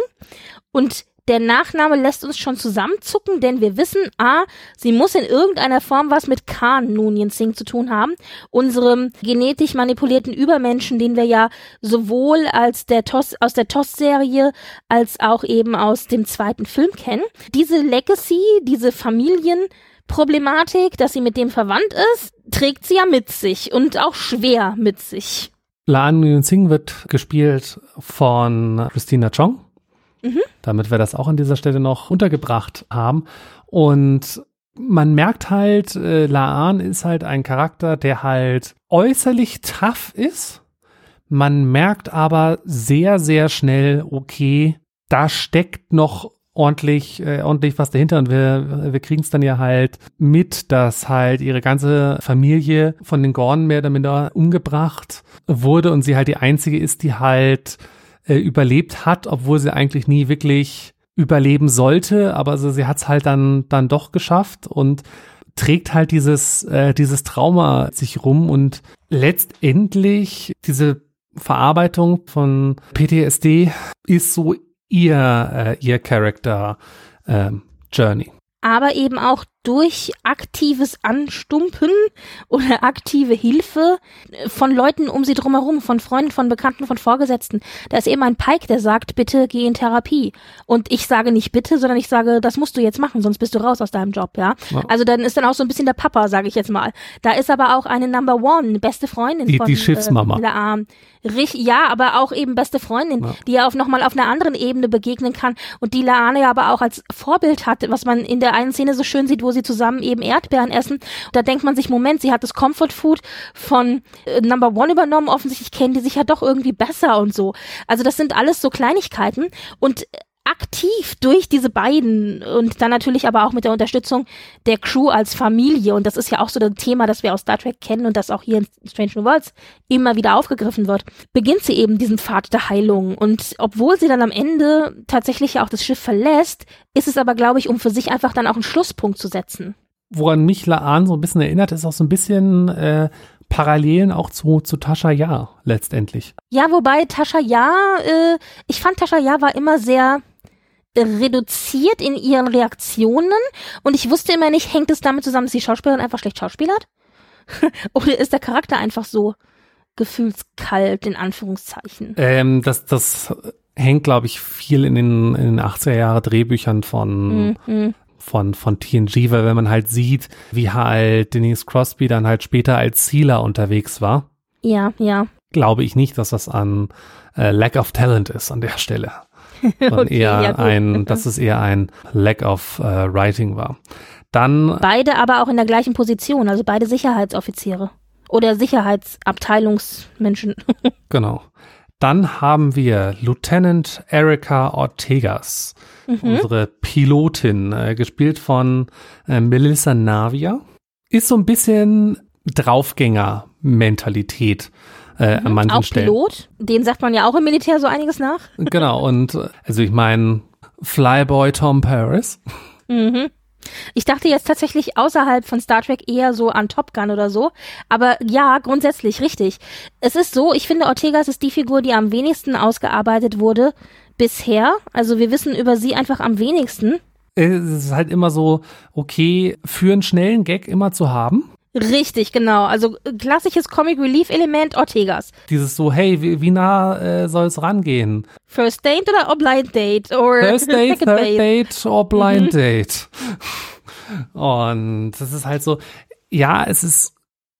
und der Nachname lässt uns schon zusammenzucken, denn wir wissen, a, sie muss in irgendeiner Form was mit Khan Nunyan Singh zu tun haben, unserem genetisch manipulierten Übermenschen, den wir ja sowohl als der TOS, aus der TOS-Serie als auch eben aus dem zweiten Film kennen. Diese Legacy, diese Familienproblematik, dass sie mit dem verwandt ist, trägt sie ja mit sich und auch schwer mit sich. Laan Nguyen Singh wird gespielt von Christina Chong. Mhm. Damit wir das auch an dieser Stelle noch untergebracht haben. Und man merkt halt, äh, Laan ist halt ein Charakter, der halt äußerlich tough ist. Man merkt aber sehr, sehr schnell, okay, da steckt noch ordentlich, äh, ordentlich was dahinter und wir, wir kriegen es dann ja halt mit, dass halt ihre ganze Familie von den Gorn mehr oder minder umgebracht wurde und sie halt die einzige ist, die halt äh, überlebt hat, obwohl sie eigentlich nie wirklich überleben sollte, aber also sie hat es halt dann, dann doch geschafft und trägt halt dieses, äh, dieses Trauma sich rum und letztendlich diese Verarbeitung von PTSD ist so ihr, äh, ihr Character ähm, Journey. Aber eben auch durch aktives Anstumpen oder aktive Hilfe von Leuten um sie drumherum, von Freunden, von Bekannten, von Vorgesetzten. Da ist eben ein Pike, der sagt, bitte geh in Therapie. Und ich sage nicht bitte, sondern ich sage, das musst du jetzt machen, sonst bist du raus aus deinem Job, ja. ja. Also dann ist dann auch so ein bisschen der Papa, sage ich jetzt mal. Da ist aber auch eine Number One, beste Freundin die, von die Schiffsmama. Äh, ja, aber auch eben beste Freundin, ja. die er auf nochmal auf einer anderen Ebene begegnen kann und die Laane ja aber auch als Vorbild hat, was man in der einen Szene so schön sieht, wo sie zusammen eben Erdbeeren essen. Da denkt man sich, Moment, sie hat das Comfort Food von äh, Number One übernommen, offensichtlich kennen die sich ja doch irgendwie besser und so. Also das sind alles so Kleinigkeiten und aktiv durch diese beiden und dann natürlich aber auch mit der Unterstützung der Crew als Familie. Und das ist ja auch so das Thema, das wir aus Star Trek kennen und das auch hier in Strange New Worlds immer wieder aufgegriffen wird, beginnt sie eben diesen Pfad der Heilung. Und obwohl sie dann am Ende tatsächlich ja auch das Schiff verlässt, ist es aber, glaube ich, um für sich einfach dann auch einen Schlusspunkt zu setzen. Woran mich Laan so ein bisschen erinnert, ist auch so ein bisschen äh, Parallelen auch zu, zu Tascha Ja letztendlich. Ja, wobei Tascha Ja, äh, ich fand Tascha Ja war immer sehr reduziert in ihren Reaktionen und ich wusste immer nicht, hängt es damit zusammen, dass die Schauspielerin einfach schlecht schauspielert? Oder ist der Charakter einfach so gefühlskalt, in Anführungszeichen? Ähm, das, das hängt, glaube ich, viel in den, in den 80er Jahre Drehbüchern von, mhm. von, von TNG, weil wenn man halt sieht, wie halt Denise Crosby dann halt später als Sealer unterwegs war. Ja, ja. Glaube ich nicht, dass das an äh, Lack of Talent ist an der Stelle. okay, eher ja, ein, dass es eher ein Lack of uh, Writing war. Dann beide aber auch in der gleichen Position, also beide Sicherheitsoffiziere oder Sicherheitsabteilungsmenschen. genau. Dann haben wir Lieutenant Erika Ortegas, mhm. unsere Pilotin, äh, gespielt von äh, Melissa Navia. Ist so ein bisschen Draufgänger-Mentalität äh, mhm, an manchen auch Stellen. Pilot, den sagt man ja auch im Militär so einiges nach. Genau, und also ich meine, Flyboy Tom Paris. Mhm. Ich dachte jetzt tatsächlich außerhalb von Star Trek eher so an Top Gun oder so. Aber ja, grundsätzlich richtig. Es ist so, ich finde, Ortegas ist die Figur, die am wenigsten ausgearbeitet wurde bisher. Also wir wissen über sie einfach am wenigsten. Es ist halt immer so, okay, für einen schnellen Gag immer zu haben. Richtig, genau. Also äh, klassisches Comic Relief Element Ortegas. Dieses so, hey, wie, wie nah äh, soll es rangehen? First Date oder Blind Date? Or First Date, Third Date, Date or Blind mhm. Date. Und das ist halt so, ja, es ist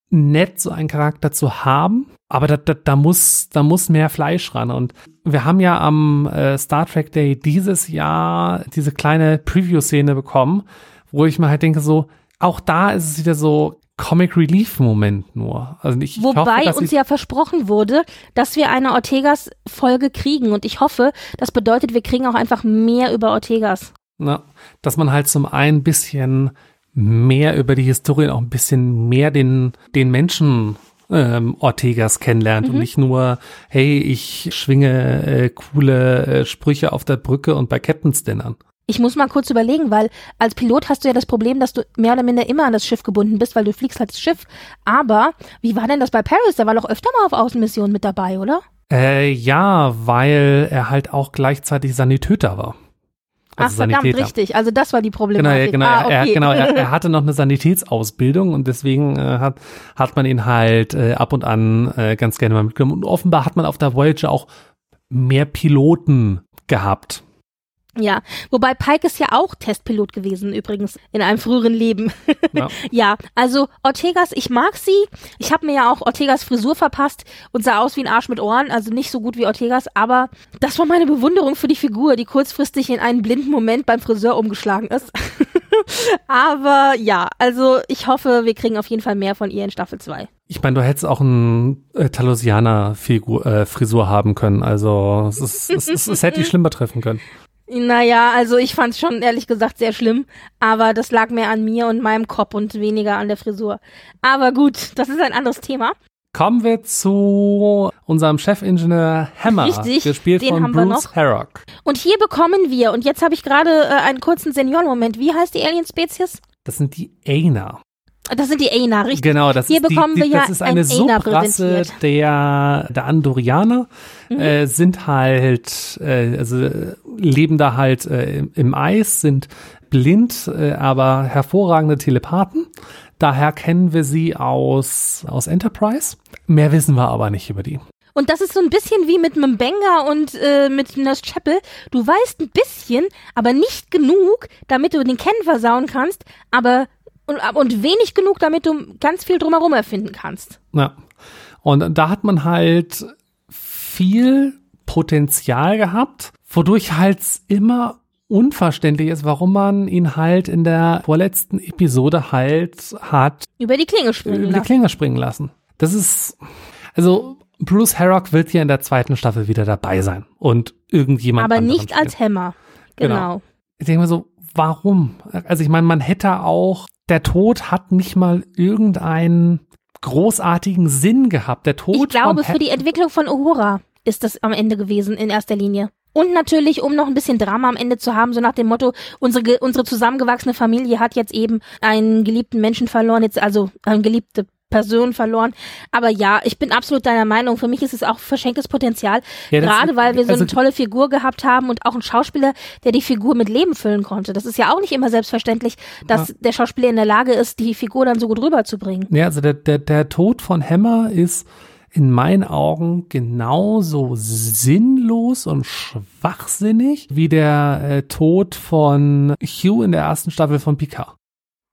nett, so einen Charakter zu haben, aber da, da, da, muss, da muss mehr Fleisch ran. Und wir haben ja am äh, Star Trek Day dieses Jahr diese kleine Preview-Szene bekommen, wo ich mir halt denke, so, auch da ist es wieder so, Comic Relief Moment nur. Also ich, Wobei ich hoffe, uns ja versprochen wurde, dass wir eine Ortegas Folge kriegen und ich hoffe, das bedeutet, wir kriegen auch einfach mehr über Ortegas. Na, dass man halt zum einen ein bisschen mehr über die Historie, auch ein bisschen mehr den, den Menschen ähm, Ortegas kennenlernt mhm. und nicht nur, hey, ich schwinge äh, coole äh, Sprüche auf der Brücke und bei Captain's Dinnern. Ich muss mal kurz überlegen, weil als Pilot hast du ja das Problem, dass du mehr oder minder immer an das Schiff gebunden bist, weil du fliegst halt das Schiff. Aber wie war denn das bei Paris? Der war doch öfter mal auf Außenmissionen mit dabei, oder? Äh, ja, weil er halt auch gleichzeitig Sanitäter war. Also Ach, verdammt, Sanitäter. richtig. Also das war die Problematik. Genau, genau, ah, okay. er, genau er, er, hatte noch eine Sanitätsausbildung und deswegen äh, hat, hat man ihn halt äh, ab und an äh, ganz gerne mal mitgenommen. Und offenbar hat man auf der Voyager auch mehr Piloten gehabt Ja, wobei Pike ist ja auch Testpilot gewesen, übrigens, in einem früheren Leben. Ja, ja also Ortegas, ich mag sie. Ich habe mir ja auch Ortegas Frisur verpasst und sah aus wie ein Arsch mit Ohren, also nicht so gut wie Ortegas, aber das war meine Bewunderung für die Figur, die kurzfristig in einen blinden Moment beim Friseur umgeschlagen ist. aber ja, also ich hoffe, wir kriegen auf jeden Fall mehr von ihr in Staffel 2. Ich meine, du hättest auch ein äh, Talosianer-Frisur äh, haben können. Also es, ist, es, es, es hätte dich schlimmer treffen können. Naja, also ich fand es schon ehrlich gesagt sehr schlimm, aber das lag mehr an mir und meinem Kopf und weniger an der Frisur. Aber gut, das ist ein anderes Thema. Kommen wir zu unserem Chefingenieur Hammer, Richtig, gespielt den von haben wir Bruce noch. Herrock. Und hier bekommen wir, und jetzt habe ich gerade äh, einen kurzen Seniorenmoment, wie heißt die Alien-Spezies? Das sind die Aina. Das sind die Aina, richtig? Genau, das Hier ist, die, bekommen die, wir ja das ist eine ein Subrasse der, der Andorianer. Mhm. Äh, sind halt, äh, also äh, leben da halt äh, im, im Eis, sind blind, äh, aber hervorragende Telepathen. Daher kennen wir sie aus, aus Enterprise. Mehr wissen wir aber nicht über die. Und das ist so ein bisschen wie mit Mbenga und äh, mit Nurse Chapel. Du weißt ein bisschen, aber nicht genug, damit du den Ken versauen kannst, aber und, und wenig genug, damit du ganz viel drumherum erfinden kannst. Ja. Und da hat man halt viel Potenzial gehabt, wodurch halt immer unverständlich ist, warum man ihn halt in der vorletzten Episode halt hat Über die Klinge springen über die lassen. Klinge springen lassen. Das ist, also Bruce Harrock wird ja in der zweiten Staffel wieder dabei sein und irgendjemand aber nicht als. Hämmer. Genau. Genau. Ich denke mir so, warum? Also ich meine, man hätte auch, der Tod hat nicht mal irgendeinen großartigen Sinn gehabt. Der Tod Ich glaube, für die Entwicklung von Uhura ist das am Ende gewesen, in erster Linie. Und natürlich, um noch ein bisschen Drama am Ende zu haben, so nach dem Motto, unsere, unsere zusammengewachsene Familie hat jetzt eben einen geliebten Menschen verloren, jetzt also eine geliebte Person verloren. Aber ja, ich bin absolut deiner Meinung. Für mich ist es auch verschenktes Potenzial. Ja, Gerade weil wir so also- eine tolle Figur gehabt haben und auch einen Schauspieler, der die Figur mit Leben füllen konnte. Das ist ja auch nicht immer selbstverständlich, dass der Schauspieler in der Lage ist, die Figur dann so gut rüberzubringen. Ja, also der, der, der Tod von Hammer ist in meinen Augen genauso sinnlos und schwachsinnig wie der äh, Tod von Hugh in der ersten Staffel von Picard.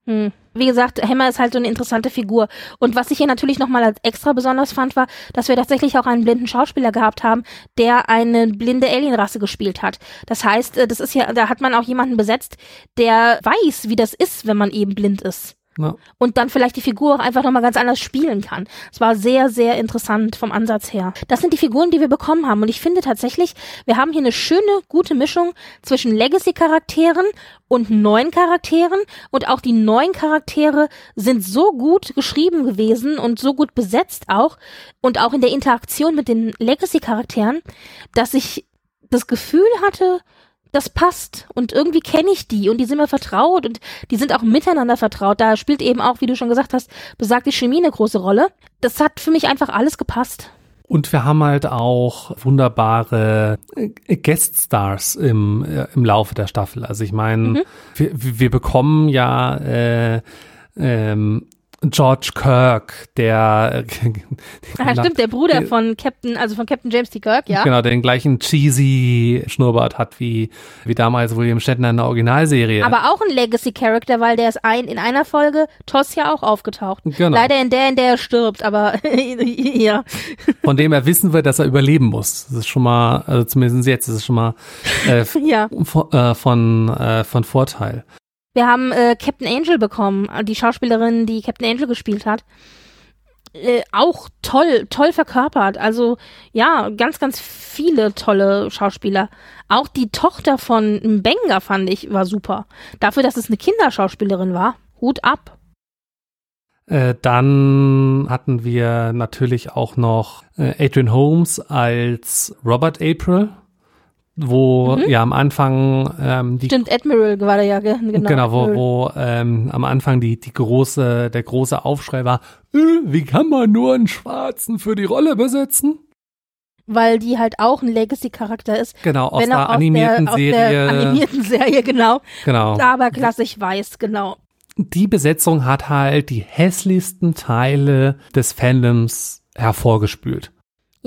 Hm. Wie gesagt, Hammer ist halt so eine interessante Figur. Und was ich hier natürlich nochmal als extra besonders fand, war, dass wir tatsächlich auch einen blinden Schauspieler gehabt haben, der eine blinde Alienrasse gespielt hat. Das heißt, äh, das ist ja, da hat man auch jemanden besetzt, der weiß, wie das ist, wenn man eben blind ist. Ja. Und dann vielleicht die Figur auch einfach nochmal ganz anders spielen kann. Es war sehr, sehr interessant vom Ansatz her. Das sind die Figuren, die wir bekommen haben. Und ich finde tatsächlich, wir haben hier eine schöne, gute Mischung zwischen Legacy-Charakteren und neuen Charakteren. Und auch die neuen Charaktere sind so gut geschrieben gewesen und so gut besetzt auch. Und auch in der Interaktion mit den Legacy-Charakteren, dass ich das Gefühl hatte, das passt und irgendwie kenne ich die und die sind mir vertraut und die sind auch miteinander vertraut. Da spielt eben auch, wie du schon gesagt hast, besagte Chemie eine große Rolle. Das hat für mich einfach alles gepasst. Und wir haben halt auch wunderbare äh, Gueststars im, äh, im Laufe der Staffel. Also ich meine, Mhm. wir, wir bekommen ja äh, ähm, George Kirk, der Ah, stimmt, der Bruder der- von Captain, also von Captain James T. Kirk, ja. genau, der den gleichen cheesy Schnurrbart hat wie, wie damals William Shatner in der Originalserie. Aber auch ein Legacy-Character, weil der ist ein, in einer Folge Toss ja auch aufgetaucht. Genau. Leider in der, in der er stirbt, aber ja. von dem er wissen wird, dass er überleben muss. Das ist schon mal, also zumindest jetzt ist es schon mal äh, ja. von, äh, von, äh, von Vorteil. Wir haben äh, Captain Angel bekommen, die Schauspielerin, die Captain Angel gespielt hat. Äh, auch toll, toll verkörpert. Also ja, ganz, ganz viele tolle Schauspieler. Auch die Tochter von Mbenga fand ich war super. Dafür, dass es eine Kinderschauspielerin war. Hut ab. Äh, dann hatten wir natürlich auch noch äh, Adrian Holmes als Robert April, wo Mhm. ja am Anfang ähm, die Stimmt, Admiral war der ja, ge- genau. genau, wo, wo ähm, am Anfang die die große der große Aufschrei war, äh, wie kann man nur einen Schwarzen für die Rolle besetzen? Weil die halt auch ein Legacy-Charakter ist. Genau aus der auch aus animierten der, aus Serie, der animierten Serie, genau. genau. Aber klassisch weiß, genau. Die Besetzung hat halt die hässlichsten Teile des Fandoms hervorgespült.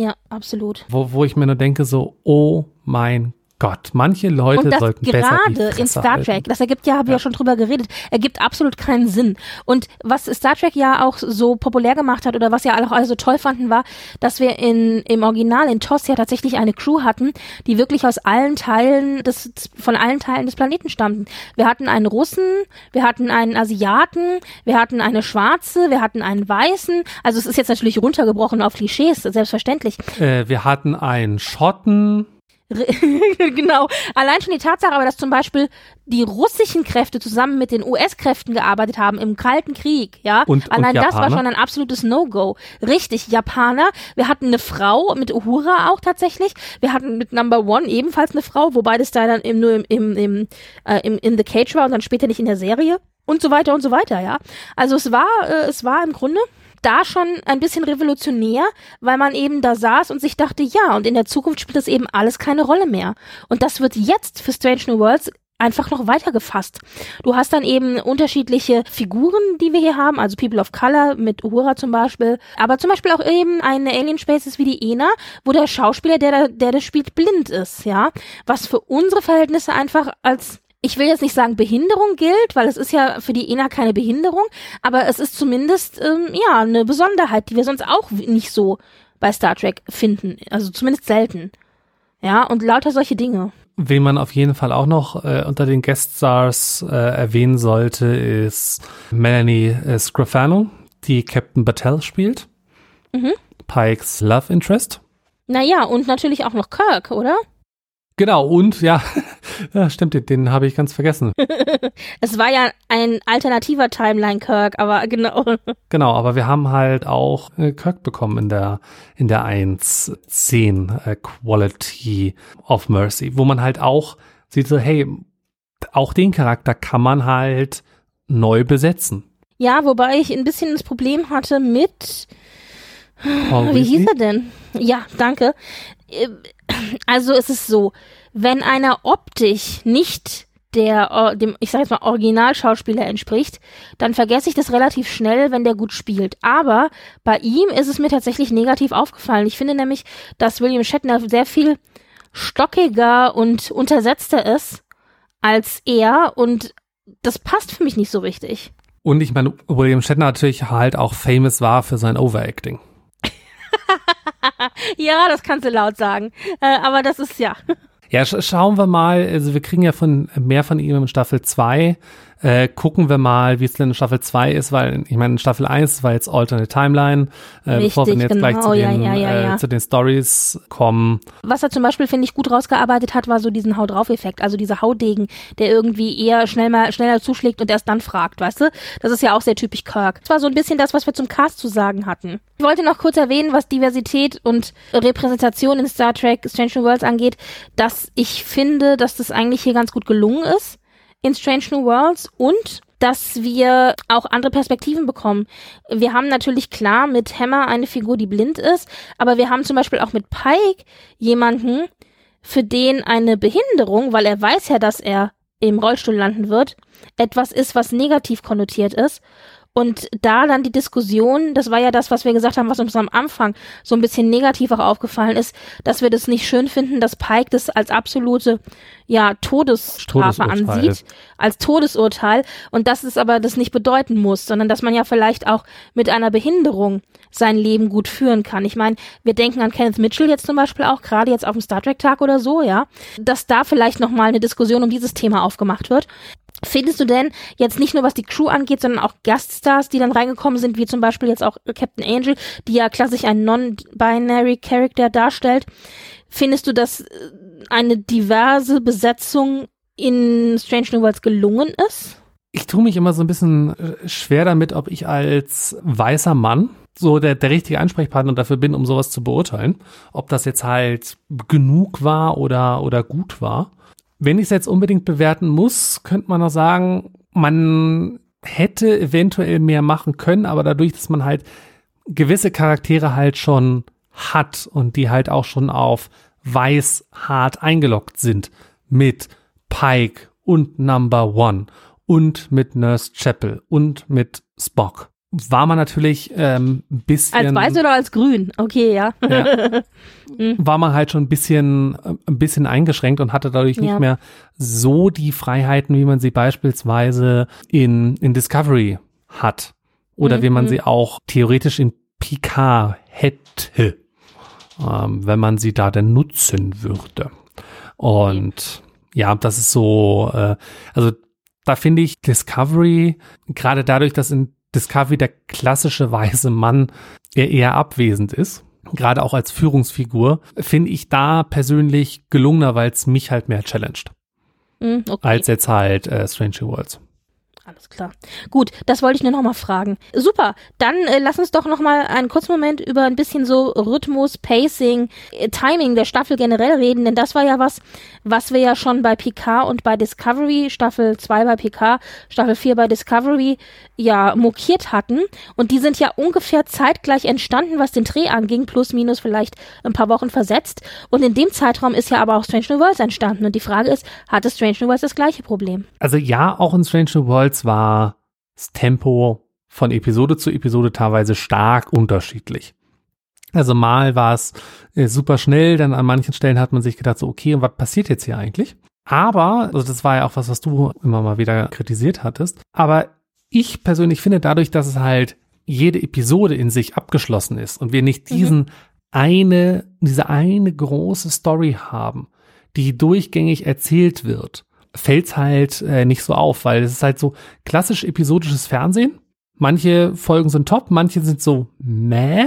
Ja, absolut. wo, wo ich mir nur denke, so, oh mein Gott, manche Leute und das sollten besser die gerade in Fresse Star. Trek, das ergibt ja, haben wir Ja. ja schon drüber geredet, ergibt absolut keinen Sinn. Und was Star Trek ja auch so populär gemacht hat oder was ja auch alle so toll fanden, war, dass wir in, im Original in TOS ja tatsächlich eine Crew hatten, die wirklich aus allen Teilen des, von allen Teilen des Planeten stammten. Wir hatten einen Russen, wir hatten einen Asiaten, wir hatten eine Schwarze, wir hatten einen Weißen. Also es ist jetzt natürlich runtergebrochen auf Klischees, selbstverständlich. Äh, wir hatten einen Schotten. genau. Allein schon die Tatsache aber, dass zum Beispiel die russischen Kräfte zusammen mit den US-Kräften gearbeitet haben im Kalten Krieg, ja. Und- und Allein das war schon ein absolutes No-Go. Richtig, Japaner. Wir hatten eine Frau mit Uhura auch tatsächlich. Wir hatten mit Number One ebenfalls eine Frau, wobei das da dann im, nur im, im, im, äh, im in The Cage war und dann später nicht in der Serie. Und so weiter und so weiter, ja. Also es war, äh, es war im Grunde da schon ein bisschen revolutionär, weil man eben da saß und sich dachte, ja, und in der Zukunft spielt das eben alles keine Rolle mehr. Und das wird jetzt für Strange New Worlds einfach noch weiter gefasst. Du hast dann eben unterschiedliche Figuren, die wir hier haben, also People of Color mit Uhura zum Beispiel, aber zum Beispiel auch eben eine Alien Species wie die Ena, wo der Schauspieler, der, der das spielt, blind ist, ja, was für unsere Verhältnisse einfach als ich will jetzt nicht sagen Behinderung gilt, weil es ist ja für die ENA keine Behinderung, aber es ist zumindest ähm, ja eine Besonderheit, die wir sonst auch nicht so bei Star Trek finden, also zumindest selten. Ja, und lauter solche Dinge. Wen man auf jeden Fall auch noch äh, unter den Gueststars äh, erwähnen sollte, ist Melanie äh, Scrofano, die Captain Battelle spielt. Mhm. Pikes Love Interest. Naja, und natürlich auch noch Kirk, oder? Genau, und ja, ja stimmt, den, den habe ich ganz vergessen. Es war ja ein alternativer Timeline Kirk, aber genau. Genau, aber wir haben halt auch äh, Kirk bekommen in der in der 1.10 äh, Quality of Mercy, wo man halt auch sieht so, hey, auch den Charakter kann man halt neu besetzen. Ja, wobei ich ein bisschen das Problem hatte mit Paul Wie hieß Weasley? er denn? Ja, danke. Also es ist so, wenn einer optisch nicht der, dem, ich sag jetzt mal, Originalschauspieler entspricht, dann vergesse ich das relativ schnell, wenn der gut spielt. Aber bei ihm ist es mir tatsächlich negativ aufgefallen. Ich finde nämlich, dass William Shatner sehr viel stockiger und untersetzter ist als er und das passt für mich nicht so richtig. Und ich meine, William Shatner natürlich halt auch famous war für sein Overacting. Ja, das kannst du laut sagen. Äh, aber das ist ja. Ja, sch schauen wir mal, also wir kriegen ja von mehr von ihm in Staffel 2. Äh, gucken wir mal, wie es denn in Staffel 2 ist, weil ich meine, in Staffel 1 war jetzt Alternate Timeline, äh, bevor wir Richtig, jetzt gleich genau, zu ja, den, ja, ja, ja. Äh, zu den Stories kommen. Was er zum Beispiel, finde ich, gut rausgearbeitet hat, war so diesen Hau drauf-Effekt. Also dieser Haudegen, der irgendwie eher schnell mal, schneller zuschlägt und erst dann fragt, weißt du? Das ist ja auch sehr typisch Kirk. Das war so ein bisschen das, was wir zum Cast zu sagen hatten. Ich wollte noch kurz erwähnen, was Diversität und Repräsentation in Star Trek Strange New Worlds angeht, dass ich finde, dass das eigentlich hier ganz gut gelungen ist in Strange New Worlds und dass wir auch andere Perspektiven bekommen. Wir haben natürlich klar mit Hammer eine Figur, die blind ist, aber wir haben zum Beispiel auch mit Pike jemanden, für den eine Behinderung, weil er weiß ja, dass er im Rollstuhl landen wird, etwas ist, was negativ konnotiert ist. Und da dann die Diskussion, das war ja das, was wir gesagt haben, was uns am Anfang so ein bisschen negativ auch aufgefallen ist, dass wir das nicht schön finden, dass Pike das als absolute, ja, Todesstrafe ansieht, als Todesurteil und dass es aber das nicht bedeuten muss, sondern dass man ja vielleicht auch mit einer Behinderung sein Leben gut führen kann. Ich meine, wir denken an Kenneth Mitchell jetzt zum Beispiel auch, gerade jetzt auf dem Star Trek Tag oder so, ja, dass da vielleicht nochmal eine Diskussion um dieses Thema aufgemacht wird. Findest du denn jetzt nicht nur was die Crew angeht, sondern auch Gaststars, die dann reingekommen sind, wie zum Beispiel jetzt auch Captain Angel, die ja klassisch einen non-binary Character darstellt, findest du, dass äh, eine diverse Besetzung in Strange New Worlds gelungen ist? Ich tue mich immer so ein bisschen äh, schwer damit, ob ich als weißer Mann so der, der richtige Ansprechpartner dafür bin, um sowas zu beurteilen. Ob das jetzt halt genug war oder, oder gut war. Wenn ich es jetzt unbedingt bewerten muss, könnte man auch sagen, man hätte eventuell mehr machen können, aber dadurch, dass man halt gewisse Charaktere halt schon hat und die halt auch schon auf weiß hart eingeloggt sind mit Pike und Number One und mit Nurse Chapel und mit Spock war man natürlich ähm, ein bisschen. Als weiß oder als grün? Okay, ja. ja war man halt schon ein bisschen, ein bisschen eingeschränkt und hatte dadurch nicht mehr so die Freiheiten, wie man sie beispielsweise in, in Discovery hat. Oder mhm. wie man mhm. sie auch theoretisch in Picard hätte, ähm, wenn man sie da denn nutzen würde. Und ja, das ist so, äh, also da finde ich Discovery, gerade dadurch, dass in Discovery der klassische weiße Mann eher, eher abwesend ist, gerade auch als Führungsfigur, finde ich da persönlich gelungener, weil es mich halt mehr challenged. Mm, okay. Als jetzt halt äh, Stranger Worlds. Alles klar. Gut, das wollte ich nur noch mal fragen. Super, dann äh, lass uns doch noch mal einen kurzen Moment über ein bisschen so Rhythmus, Pacing, äh, Timing der Staffel generell reden, denn das war ja was, was wir ja schon bei Picard und bei Discovery, Staffel 2 bei Picard, Staffel 4 bei Discovery, ja mokiert hatten. Und die sind ja ungefähr zeitgleich entstanden, was den Dreh anging, plus minus vielleicht ein paar Wochen versetzt. Und in dem Zeitraum ist ja aber auch Strange New Worlds entstanden. Und die Frage ist, hatte Strange New Worlds das gleiche Problem? Also ja, auch in Strange New Worlds war das Tempo von Episode zu Episode teilweise stark unterschiedlich. Also mal war es äh, super schnell, dann an manchen Stellen hat man sich gedacht, so okay, und was passiert jetzt hier eigentlich? Aber, also das war ja auch was, was du immer mal wieder kritisiert hattest, aber ich persönlich finde dadurch, dass es halt jede Episode in sich abgeschlossen ist und wir nicht mhm. diesen mhm. eine, diese eine große Story haben, die durchgängig erzählt wird, fällt's halt äh, nicht so auf, weil es ist halt so klassisch episodisches Fernsehen. Manche Folgen sind top, manche sind so meh.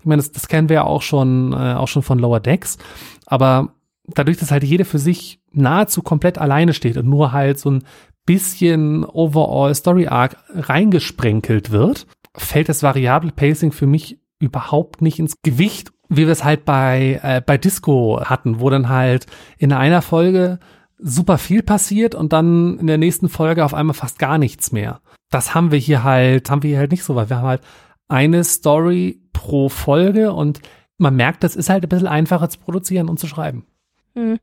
Ich meine, das, das kennen wir ja auch schon, äh, auch schon von Lower Decks. Aber dadurch, dass halt jede für sich nahezu komplett alleine steht und nur halt so ein bisschen overall Story Arc reingesprenkelt wird, fällt das variable Pacing für mich überhaupt nicht ins Gewicht, wie wir es halt bei, äh, bei Disco hatten, wo dann halt in einer Folge super viel passiert und dann in der nächsten Folge auf einmal fast gar nichts mehr. Das haben wir hier halt, haben wir hier halt nicht so, weil wir haben halt eine Story pro Folge und man merkt, das ist halt ein bisschen einfacher zu produzieren und zu schreiben. Hm.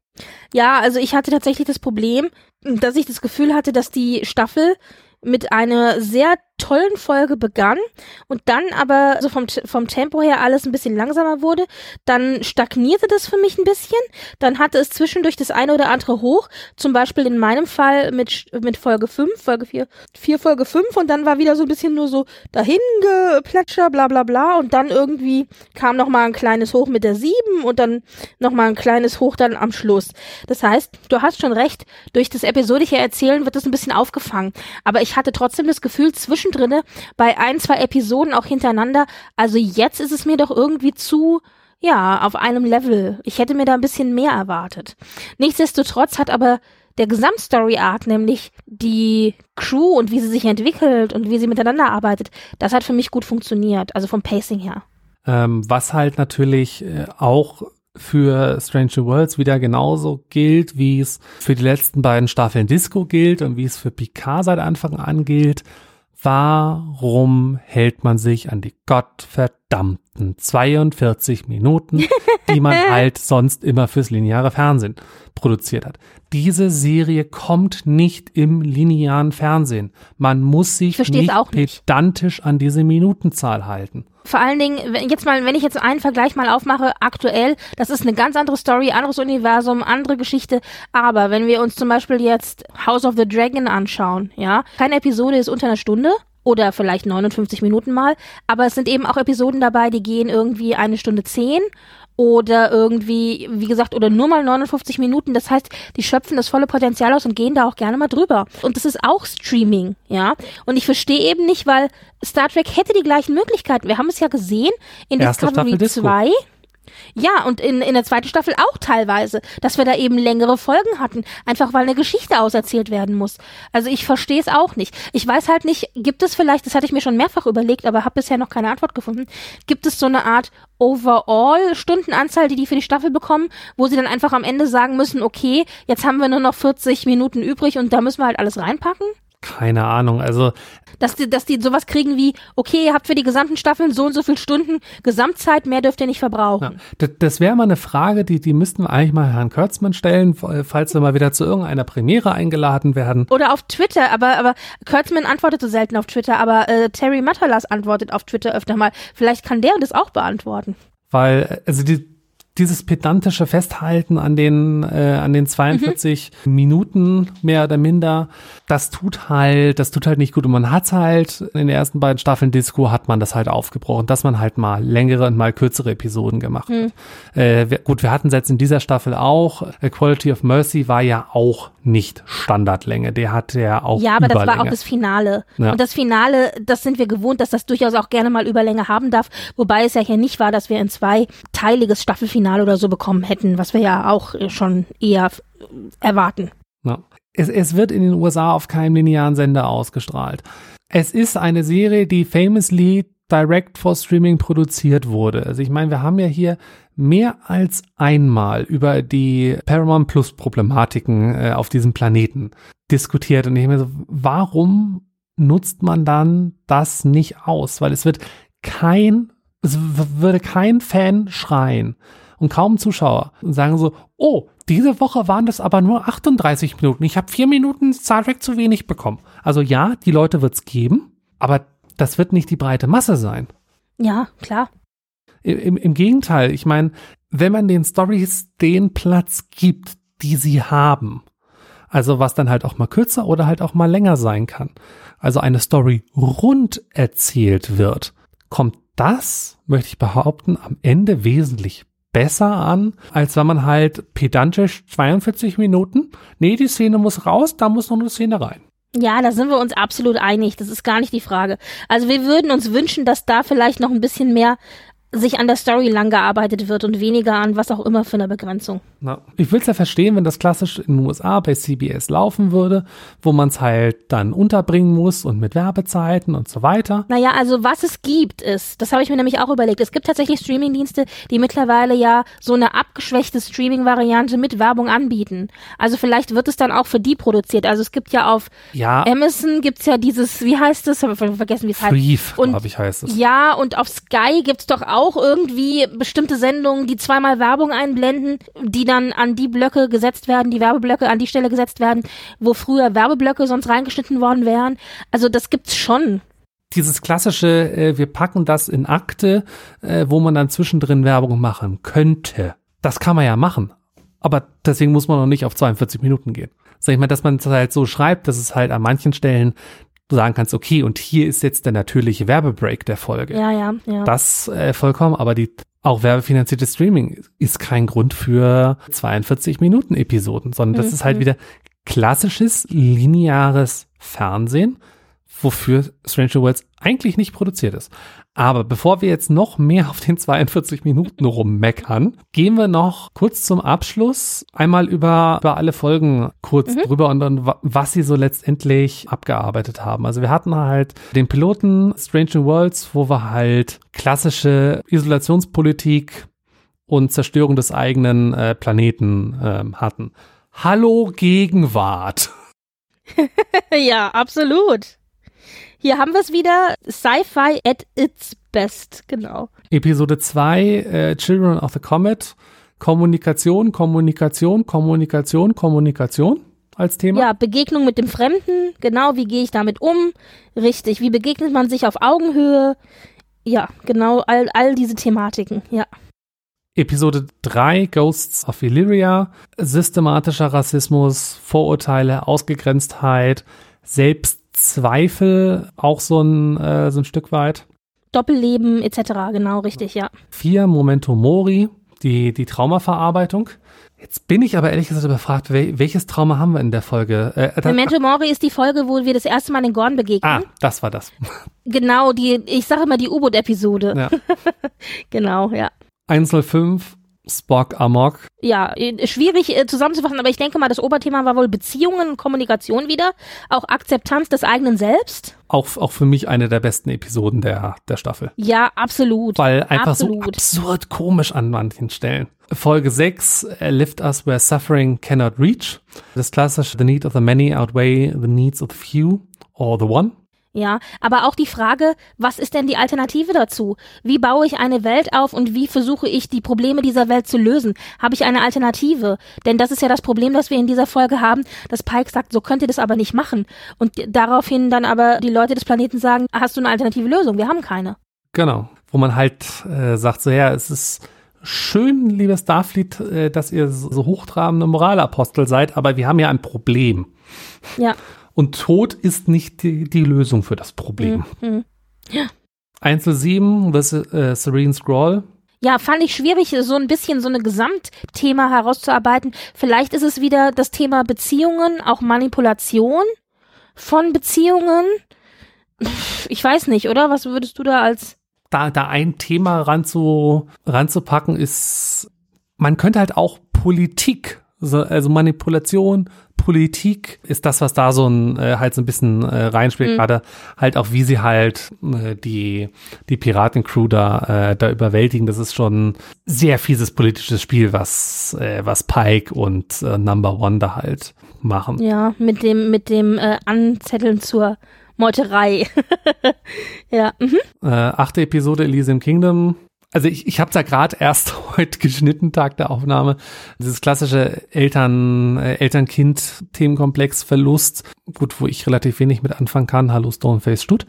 Ja, also ich hatte tatsächlich das Problem, dass ich das Gefühl hatte, dass die Staffel mit einer sehr tollen Folge begann und dann aber so vom, vom Tempo her alles ein bisschen langsamer wurde, dann stagnierte das für mich ein bisschen, dann hatte es zwischendurch das eine oder andere hoch, zum Beispiel in meinem Fall mit, mit Folge 5, Folge 4, 4 Folge 5 und dann war wieder so ein bisschen nur so dahin geplätscher, bla bla bla und dann irgendwie kam nochmal ein kleines Hoch mit der 7 und dann nochmal ein kleines Hoch dann am Schluss. Das heißt, du hast schon recht, durch das episodische Erzählen wird das ein bisschen aufgefangen, aber ich hatte trotzdem das Gefühl, zwischen zwischendrin bei ein, zwei Episoden auch hintereinander. Also jetzt ist es mir doch irgendwie zu, ja, auf einem Level. Ich hätte mir da ein bisschen mehr erwartet. Nichtsdestotrotz hat aber der Gesamtstory-Arc, nämlich die Crew und wie sie sich entwickelt und wie sie miteinander arbeitet, das hat für mich gut funktioniert, also vom Pacing her. Ähm, was halt natürlich äh, auch für Stranger Worlds wieder genauso gilt, wie es für die letzten beiden Staffeln Disco gilt und wie es für Picard seit Anfang an gilt. Warum hält man sich an die gottverdammten 42 Minuten, die man halt sonst immer fürs lineare Fernsehen produziert hat? Diese Serie kommt nicht im linearen Fernsehen. Man muss sich nicht, nicht pedantisch an diese Minutenzahl halten vor allen Dingen, wenn, jetzt mal, wenn ich jetzt einen Vergleich mal aufmache, aktuell, das ist eine ganz andere Story, anderes Universum, andere Geschichte. Aber wenn wir uns zum Beispiel jetzt House of the Dragon anschauen, ja, keine Episode ist unter einer Stunde oder vielleicht 59 Minuten mal, aber es sind eben auch Episoden dabei, die gehen irgendwie eine Stunde zehn oder irgendwie, wie gesagt, oder nur mal 59 Minuten. Das heißt, die schöpfen das volle Potenzial aus und gehen da auch gerne mal drüber. Und das ist auch Streaming, ja. Und ich verstehe eben nicht, weil Star Trek hätte die gleichen Möglichkeiten. Wir haben es ja gesehen in Erste Discovery 2. Ja, und in, in der zweiten Staffel auch teilweise, dass wir da eben längere Folgen hatten, einfach weil eine Geschichte auserzählt werden muss. Also ich verstehe es auch nicht. Ich weiß halt nicht, gibt es vielleicht, das hatte ich mir schon mehrfach überlegt, aber habe bisher noch keine Antwort gefunden, gibt es so eine Art Overall-Stundenanzahl, die die für die Staffel bekommen, wo sie dann einfach am Ende sagen müssen, okay, jetzt haben wir nur noch 40 Minuten übrig und da müssen wir halt alles reinpacken? Keine Ahnung. Also dass die, dass die sowas kriegen wie, okay, ihr habt für die gesamten Staffeln so und so viele Stunden Gesamtzeit, mehr dürft ihr nicht verbrauchen. Ja, das, das wäre mal eine Frage, die, die müssten wir eigentlich mal Herrn Kurtzmann stellen, falls wir mal wieder zu irgendeiner Premiere eingeladen werden. Oder auf Twitter, aber, aber Kurtzmann antwortet so selten auf Twitter, aber äh, Terry Matalas antwortet auf Twitter öfter mal. Vielleicht kann der das auch beantworten. Weil, also die, dieses pedantische Festhalten an den, äh, an den 42 mhm. Minuten mehr oder minder, das tut halt, das tut halt nicht gut. Und man hat's halt in den ersten beiden Staffeln Disco hat man das halt aufgebrochen, dass man halt mal längere und mal kürzere Episoden gemacht mhm. hat. Äh, wir, gut, wir hatten es jetzt in dieser Staffel auch. Quality of Mercy war ja auch nicht Standardlänge. Der hatte ja auch Ja, aber Überlänge. das war auch das Finale. Ja. Und das Finale, das sind wir gewohnt, dass das durchaus auch gerne mal Überlänge haben darf. Wobei es ja hier nicht war, dass wir ein zweiteiliges Staffelfinale Finale oder so bekommen hätten, was wir ja auch schon eher erwarten. Ja. Es, es wird in den USA auf keinem linearen Sender ausgestrahlt. Es ist eine Serie, die famously direct for Streaming produziert wurde. Also ich meine, wir haben ja hier mehr als einmal über die Paramount Plus Problematiken äh, auf diesem Planeten diskutiert und ich mir so, warum nutzt man dann das nicht aus? Weil es wird kein, es würde kein Fan schreien und kaum Zuschauer und sagen so, oh, diese Woche waren das aber nur 38 Minuten. Ich habe vier Minuten Star Trek zu wenig bekommen. Also ja, die Leute wird's geben, aber das wird nicht die breite Masse sein. Ja, klar. Im, im Gegenteil, ich meine, wenn man den Stories den Platz gibt, die sie haben, also was dann halt auch mal kürzer oder halt auch mal länger sein kann, also eine Story rund erzählt wird, kommt das, möchte ich behaupten, am Ende wesentlich besser an, als wenn man halt pedantisch 42 Minuten, nee, die Szene muss raus, da muss noch eine Szene rein. Ja, da sind wir uns absolut einig. Das ist gar nicht die Frage. Also wir würden uns wünschen, dass da vielleicht noch ein bisschen mehr sich an der Story lang gearbeitet wird und weniger an was auch immer für eine Begrenzung. Na, ich will es ja verstehen, wenn das klassisch in den USA bei CBS laufen würde, wo man es halt dann unterbringen muss und mit Werbezeiten und so weiter. Naja, also was es gibt ist, das habe ich mir nämlich auch überlegt, es gibt tatsächlich Streamingdienste, die mittlerweile ja so eine abgeschwächte Streaming-Variante mit Werbung anbieten. Also vielleicht wird es dann auch für die produziert. Also es gibt ja auf ja. Amazon gibt's ja dieses, wie heißt es? Habe ich vergessen, wie es heißt. glaube ich, heißt es. Ja, und auf Sky gibt's doch auch auch irgendwie bestimmte Sendungen, die zweimal Werbung einblenden, die dann an die Blöcke gesetzt werden, die Werbeblöcke an die Stelle gesetzt werden, wo früher Werbeblöcke sonst reingeschnitten worden wären. Also das gibt's schon dieses klassische, äh, wir packen das in Akte, äh, wo man dann zwischendrin Werbung machen könnte. Das kann man ja machen. Aber deswegen muss man noch nicht auf 42 Minuten gehen. Sag ich mal, dass man es halt so schreibt, dass es halt an manchen Stellen sagen kannst, okay, und hier ist jetzt der natürliche Werbebreak der Folge. Ja, ja, ja. Das äh, vollkommen, aber die auch werbefinanzierte Streaming ist kein Grund für 42 Minuten Episoden, sondern das mhm. ist halt wieder klassisches lineares Fernsehen, wofür Stranger Worlds eigentlich nicht produziert ist. Aber bevor wir jetzt noch mehr auf den 42 Minuten rummeckern, gehen wir noch kurz zum Abschluss einmal über, über alle Folgen kurz mhm. drüber und dann, was sie so letztendlich abgearbeitet haben. Also wir hatten halt den Piloten Strange Worlds, wo wir halt klassische Isolationspolitik und Zerstörung des eigenen äh, Planeten äh, hatten. Hallo Gegenwart. ja, absolut. Hier haben wir es wieder. Sci-Fi at its best, genau. Episode 2, äh, Children of the Comet. Kommunikation, Kommunikation, Kommunikation, Kommunikation als Thema. Ja, Begegnung mit dem Fremden, genau, wie gehe ich damit um? Richtig, wie begegnet man sich auf Augenhöhe? Ja, genau, all, all diese Thematiken, ja. Episode 3, Ghosts of Illyria, systematischer Rassismus, Vorurteile, Ausgegrenztheit, Selbst Zweifel auch so ein, äh, so ein Stück weit. Doppelleben etc., genau, richtig, ja. Vier, Momento Mori, die, die Traumaverarbeitung. Jetzt bin ich aber ehrlich gesagt überfragt, wel welches Trauma haben wir in der Folge? Äh, Memento Mori ist die Folge, wo wir das erste Mal den Gorn begegnen. Ah, das war das. Genau, die, ich sage immer die U-Boot-Episode. Ja. genau, ja. 105, Spock Amok. Ja, äh, schwierig äh, zusammenzufassen, aber ich denke mal, das Oberthema war wohl Beziehungen und Kommunikation wieder, auch Akzeptanz des eigenen Selbst. Auch, auch für mich eine der besten Episoden der, der Staffel. Ja, absolut. Weil einfach absolut. so absurd komisch an manchen Stellen. Folge 6, äh, Lift Us Where Suffering Cannot Reach. Das klassische The Need of the Many Outweigh the Needs of the Few. or the One. Ja, aber auch die Frage, was ist denn die Alternative dazu? Wie baue ich eine Welt auf und wie versuche ich die Probleme dieser Welt zu lösen? Habe ich eine Alternative? Denn das ist ja das Problem, das wir in dieser Folge haben, dass Pike sagt, so könnt ihr das aber nicht machen. Und daraufhin dann aber die Leute des Planeten sagen, hast du eine alternative Lösung? Wir haben keine. Genau, wo man halt äh, sagt, so ja, es ist schön, liebes Starfleet, äh, dass ihr so hochtrabende Moralapostel seid, aber wir haben ja ein Problem. Ja. Und Tod ist nicht die, die Lösung für das Problem. Mhm. Ja. Einzel 7, das äh, Serene Scroll. Ja, fand ich schwierig, so ein bisschen so ein Gesamtthema herauszuarbeiten. Vielleicht ist es wieder das Thema Beziehungen, auch Manipulation von Beziehungen. Ich weiß nicht, oder? Was würdest du da als da, da ein Thema ranzu, ranzupacken ist, man könnte halt auch Politik, also Manipulation, Politik ist das, was da so ein äh, halt so ein bisschen äh, reinspielt, mhm. gerade halt auch, wie sie halt äh, die, die Piratencrew da, äh, da überwältigen. Das ist schon sehr fieses politisches Spiel, was, äh, was Pike und äh, Number One da halt machen. Ja, mit dem, mit dem äh, Anzetteln zur Meuterei. ja. Mhm. Äh, achte Episode Elysium Kingdom. Also ich, ich habe da gerade erst heute geschnitten, Tag der Aufnahme. Dieses klassische Eltern, äh, Eltern-Kind-Themenkomplex Verlust. Gut, wo ich relativ wenig mit anfangen kann. Hallo Stoneface Stut.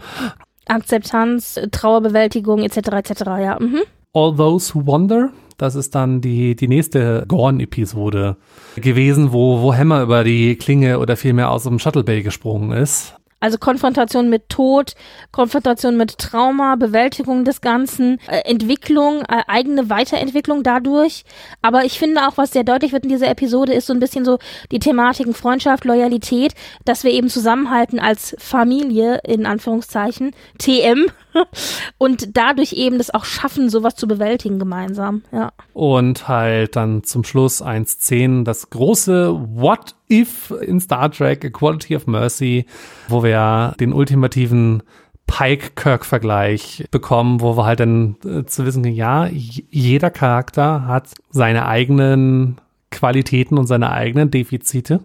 Akzeptanz, Trauerbewältigung etc. etc. Ja. Mhm. All Those Who Wonder. Das ist dann die, die nächste Gorn-Episode gewesen, wo, wo Hammer über die Klinge oder vielmehr aus dem Shuttle Bay gesprungen ist. Also Konfrontation mit Tod, Konfrontation mit Trauma, Bewältigung des Ganzen, äh, Entwicklung, äh, eigene Weiterentwicklung dadurch. Aber ich finde auch, was sehr deutlich wird in dieser Episode, ist so ein bisschen so die Thematiken Freundschaft, Loyalität, dass wir eben zusammenhalten als Familie, in Anführungszeichen, TM, und dadurch eben das auch schaffen, sowas zu bewältigen gemeinsam, ja. Und halt dann zum Schluss 1.10 das große What If in Star Trek Equality of Mercy, wo wir den ultimativen Pike-Kirk-Vergleich bekommen, wo wir halt dann äh, zu wissen, ja, jeder Charakter hat seine eigenen Qualitäten und seine eigenen Defizite.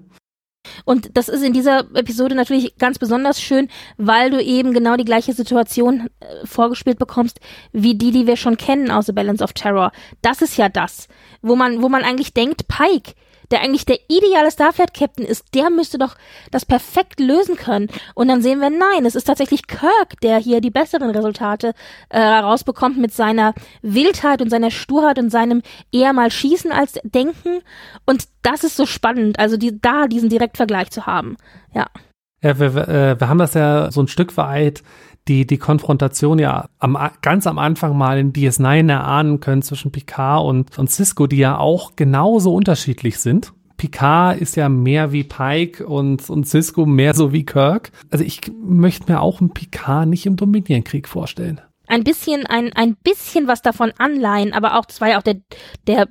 Und das ist in dieser Episode natürlich ganz besonders schön, weil du eben genau die gleiche Situation äh, vorgespielt bekommst, wie die, die wir schon kennen aus The Balance of Terror. Das ist ja das, wo man, wo man eigentlich denkt, Pike, der eigentlich der ideale Starfleet-Captain ist, der müsste doch das perfekt lösen können. Und dann sehen wir, nein, es ist tatsächlich Kirk, der hier die besseren Resultate äh, rausbekommt mit seiner Wildheit und seiner Sturheit und seinem eher mal Schießen als Denken. Und das ist so spannend, also die, da diesen Direktvergleich zu haben. Ja. Ja, wir, äh, wir haben das ja so ein Stück weit die, die Konfrontation ja am, ganz am Anfang mal in DS9 erahnen können zwischen Picard und, und Cisco, die ja auch genauso unterschiedlich sind. Picard ist ja mehr wie Pike und, und Cisco mehr so wie Kirk. Also ich möchte mir auch einen Picard nicht im Dominienkrieg vorstellen. Ein bisschen, ein, ein bisschen was davon anleihen, aber auch, das war ja auch der, der,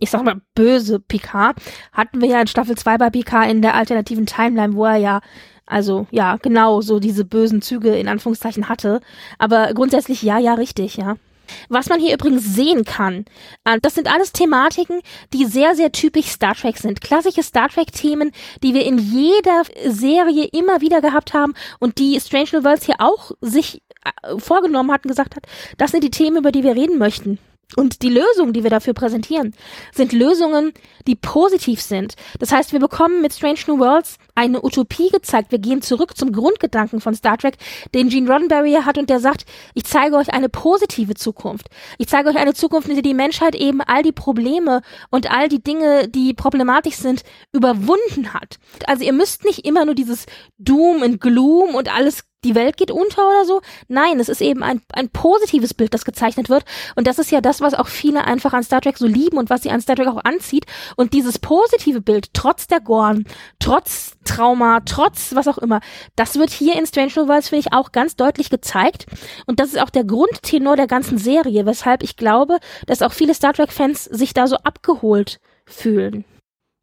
ich sag mal, böse Picard, hatten wir ja in Staffel 2 bei Picard in der alternativen Timeline, wo er ja also ja, genau, so diese bösen Züge in Anführungszeichen hatte. Aber grundsätzlich ja, ja, richtig, ja. Was man hier übrigens sehen kann, äh, das sind alles Thematiken, die sehr, sehr typisch Star Trek sind. Klassische Star Trek-Themen, die wir in jeder Serie immer wieder gehabt haben und die Strange New Worlds hier auch sich äh, vorgenommen hat und gesagt hat, das sind die Themen, über die wir reden möchten. Und die Lösungen, die wir dafür präsentieren, sind Lösungen, die positiv sind. Das heißt, wir bekommen mit Strange New Worlds eine Utopie gezeigt. Wir gehen zurück zum Grundgedanken von Star Trek, den Gene Roddenberry hat und der sagt, ich zeige euch eine positive Zukunft. Ich zeige euch eine Zukunft, in der die Menschheit eben all die Probleme und all die Dinge, die problematisch sind, überwunden hat. Also ihr müsst nicht immer nur dieses Doom und Gloom und alles die Welt geht unter oder so. Nein, es ist eben ein, ein positives Bild, das gezeichnet wird. Und das ist ja das, was auch viele einfach an Star Trek so lieben und was sie an Star Trek auch anzieht. Und dieses positive Bild, trotz der Gorn, trotz Trauma, trotz was auch immer, das wird hier in Strange New Worlds, finde ich, auch ganz deutlich gezeigt. Und das ist auch der Grundtenor der ganzen Serie, weshalb ich glaube, dass auch viele Star Trek-Fans sich da so abgeholt fühlen.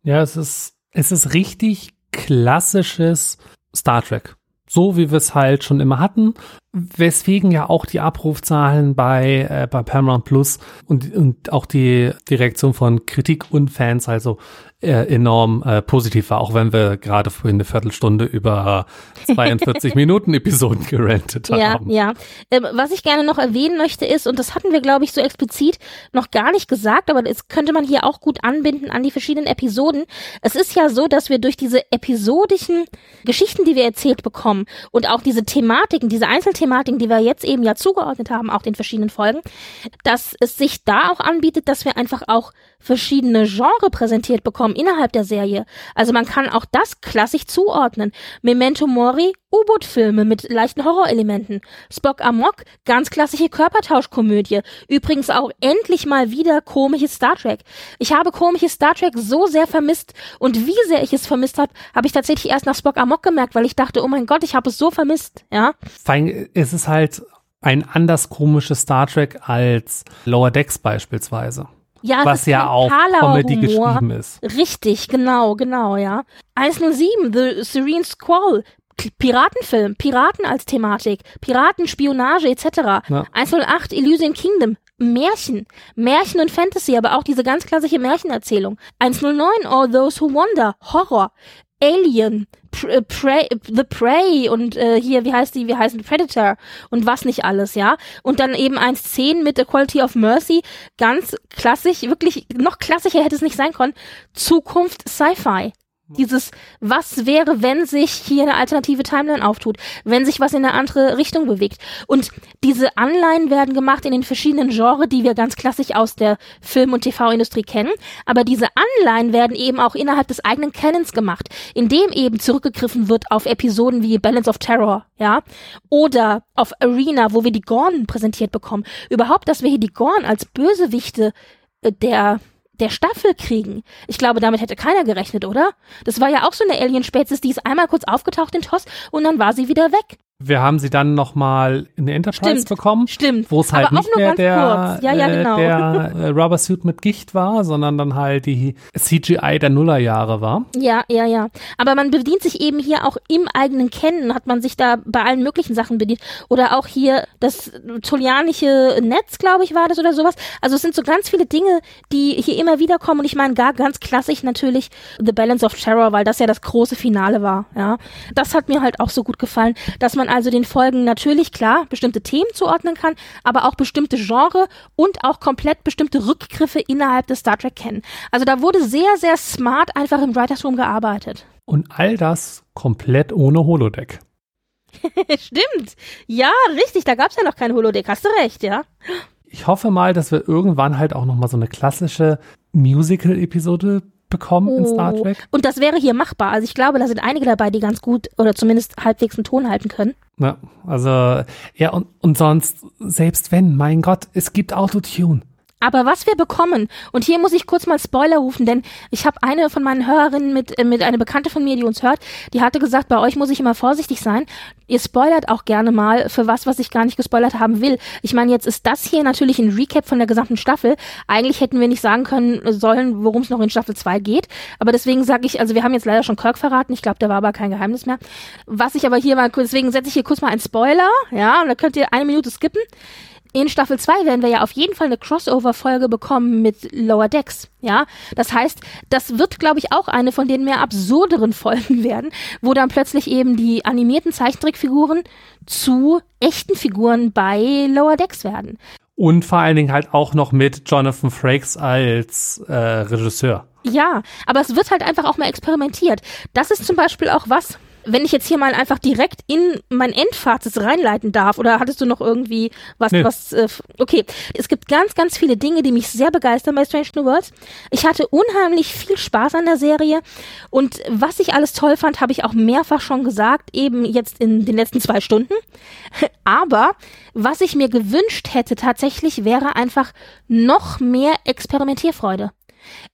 Ja, es ist, es ist richtig klassisches Star Trek so wie wir es halt schon immer hatten. Weswegen ja auch die Abrufzahlen bei, äh, bei Paramount Plus und, und auch die, die Reaktion von Kritik und Fans also äh, enorm äh, positiv war, auch wenn wir gerade vorhin eine Viertelstunde über 42 Minuten Episoden gerantet haben. Ja, ja. Ähm, was ich gerne noch erwähnen möchte ist, und das hatten wir, glaube ich, so explizit noch gar nicht gesagt, aber das könnte man hier auch gut anbinden an die verschiedenen Episoden. Es ist ja so, dass wir durch diese episodischen Geschichten, die wir erzählt bekommen und auch diese Thematiken, diese Einzelthematiken, die wir jetzt eben ja zugeordnet haben, auch den verschiedenen Folgen, dass es sich da auch anbietet, dass wir einfach auch verschiedene Genre präsentiert bekommen innerhalb der Serie. Also man kann auch das klassisch zuordnen. Memento Mori, U-Boot-Filme mit leichten Horrorelementen. Spock Amok, ganz klassische Körpertauschkomödie. Übrigens auch endlich mal wieder komisches Star Trek. Ich habe komisches Star Trek so sehr vermisst und wie sehr ich es vermisst habe, habe ich tatsächlich erst nach Spock Amok gemerkt, weil ich dachte, oh mein Gott, ich habe es so vermisst, ja. Vor allem ist es halt ein anders komisches Star Trek als Lower Decks beispielsweise. Ja, was ja auch Comedy Humor. geschrieben ist. Richtig, genau, genau, ja. 107, The Serene Squall, Piratenfilm, Piraten als Thematik, Piratenspionage etc. Ja. 108, Elysian Kingdom, Märchen, Märchen und Fantasy, aber auch diese ganz klassische Märchenerzählung. 109, All Those Who Wonder, Horror. Alien, äh, Prey, The Prey und äh, hier, wie heißt die, wie heißt die, Predator und was nicht alles, ja. Und dann eben 1.10 mit The Quality of Mercy, ganz klassisch, wirklich noch klassischer hätte es nicht sein können. Zukunft Sci-Fi. Dieses, was wäre, wenn sich hier eine alternative Timeline auftut, wenn sich was in eine andere Richtung bewegt. Und diese Anleihen werden gemacht in den verschiedenen Genres, die wir ganz klassisch aus der Film- und TV-Industrie kennen. Aber diese Anleihen werden eben auch innerhalb des eigenen Canons gemacht, indem eben zurückgegriffen wird auf Episoden wie Balance of Terror, ja, oder auf Arena, wo wir die Gorn präsentiert bekommen. Überhaupt, dass wir hier die Gorn als Bösewichte äh, der der Staffel kriegen. Ich glaube, damit hätte keiner gerechnet, oder? Das war ja auch so eine Alien-Spezies, die ist einmal kurz aufgetaucht in TOS und dann war sie wieder weg. Wir haben sie dann nochmal in der Enterprise stimmt, bekommen. Stimmt. Wo es halt nicht mehr der, ja, ja, genau. äh, der äh, Rubber Suit mit Gicht war, sondern dann halt die CGI der Nullerjahre war. Ja, ja, ja. Aber man bedient sich eben hier auch im eigenen Kennen, hat man sich da bei allen möglichen Sachen bedient. Oder auch hier das tolianische Netz, glaube ich, war das oder sowas. Also es sind so ganz viele Dinge, die hier immer wieder kommen. Und ich meine, gar ganz klassisch natürlich The Balance of Terror, weil das ja das große Finale war. Ja, Das hat mir halt auch so gut gefallen, dass man man also den Folgen natürlich klar bestimmte Themen zuordnen kann, aber auch bestimmte Genre und auch komplett bestimmte Rückgriffe innerhalb des Star Trek kennen. Also da wurde sehr, sehr smart einfach im Writers Room gearbeitet. Und all das komplett ohne Holodeck. Stimmt. Ja, richtig. Da gab es ja noch kein Holodeck. Hast du recht, ja. Ich hoffe mal, dass wir irgendwann halt auch noch mal so eine klassische Musical-Episode bekommen oh. in Star oh. Trek. Und das wäre hier machbar. Also ich glaube, da sind einige dabei, die ganz gut oder zumindest halbwegs einen Ton halten können. Ja, also ja und, und sonst, selbst wenn, mein Gott, es gibt Autotune. Aber was wir bekommen, und hier muss ich kurz mal Spoiler rufen, denn ich habe eine von meinen Hörerinnen mit, äh, mit einer Bekannte von mir, die uns hört, die hatte gesagt, bei euch muss ich immer vorsichtig sein. Ihr spoilert auch gerne mal für was, was ich gar nicht gespoilert haben will. Ich meine, jetzt ist das hier natürlich ein Recap von der gesamten Staffel. Eigentlich hätten wir nicht sagen können sollen, worum es noch in Staffel 2 geht. Aber deswegen sage ich, also wir haben jetzt leider schon Kirk verraten. Ich glaube, da war aber kein Geheimnis mehr. Was ich aber hier mal, deswegen setze ich hier kurz mal einen Spoiler, ja, und da könnt ihr eine Minute skippen. In Staffel 2 werden wir ja auf jeden Fall eine Crossover-Folge bekommen mit Lower Decks. Ja, das heißt, das wird, glaube ich, auch eine von den mehr absurderen Folgen werden, wo dann plötzlich eben die animierten Zeichentrickfiguren zu echten Figuren bei Lower Decks werden. Und vor allen Dingen halt auch noch mit Jonathan Frakes als äh, Regisseur. Ja, aber es wird halt einfach auch mal experimentiert. Das ist zum Beispiel auch was, wenn ich jetzt hier mal einfach direkt in mein Endfazit reinleiten darf, oder hattest du noch irgendwie was, nee. was, äh, okay. Es gibt ganz, ganz viele Dinge, die mich sehr begeistern bei Strange New Worlds. Ich hatte unheimlich viel Spaß an der Serie und was ich alles toll fand, habe ich auch mehrfach schon gesagt, eben jetzt in den letzten zwei Stunden. Aber was ich mir gewünscht hätte tatsächlich wäre einfach noch mehr Experimentierfreude.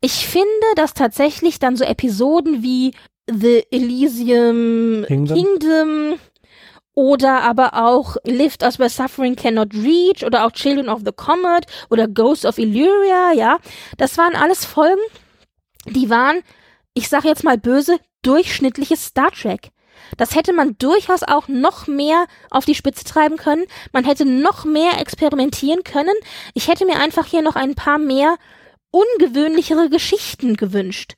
Ich finde, dass tatsächlich dann so Episoden wie The Elysium Kingdom. Kingdom oder aber auch Lift Us Where Suffering Cannot Reach oder auch Children of the Comet oder Ghost of Illyria, ja. Das waren alles Folgen, die waren, ich sag jetzt mal böse, durchschnittliches Star Trek. Das hätte man durchaus auch noch mehr auf die Spitze treiben können. Man hätte noch mehr experimentieren können. Ich hätte mir einfach hier noch ein paar mehr ungewöhnlichere Geschichten gewünscht.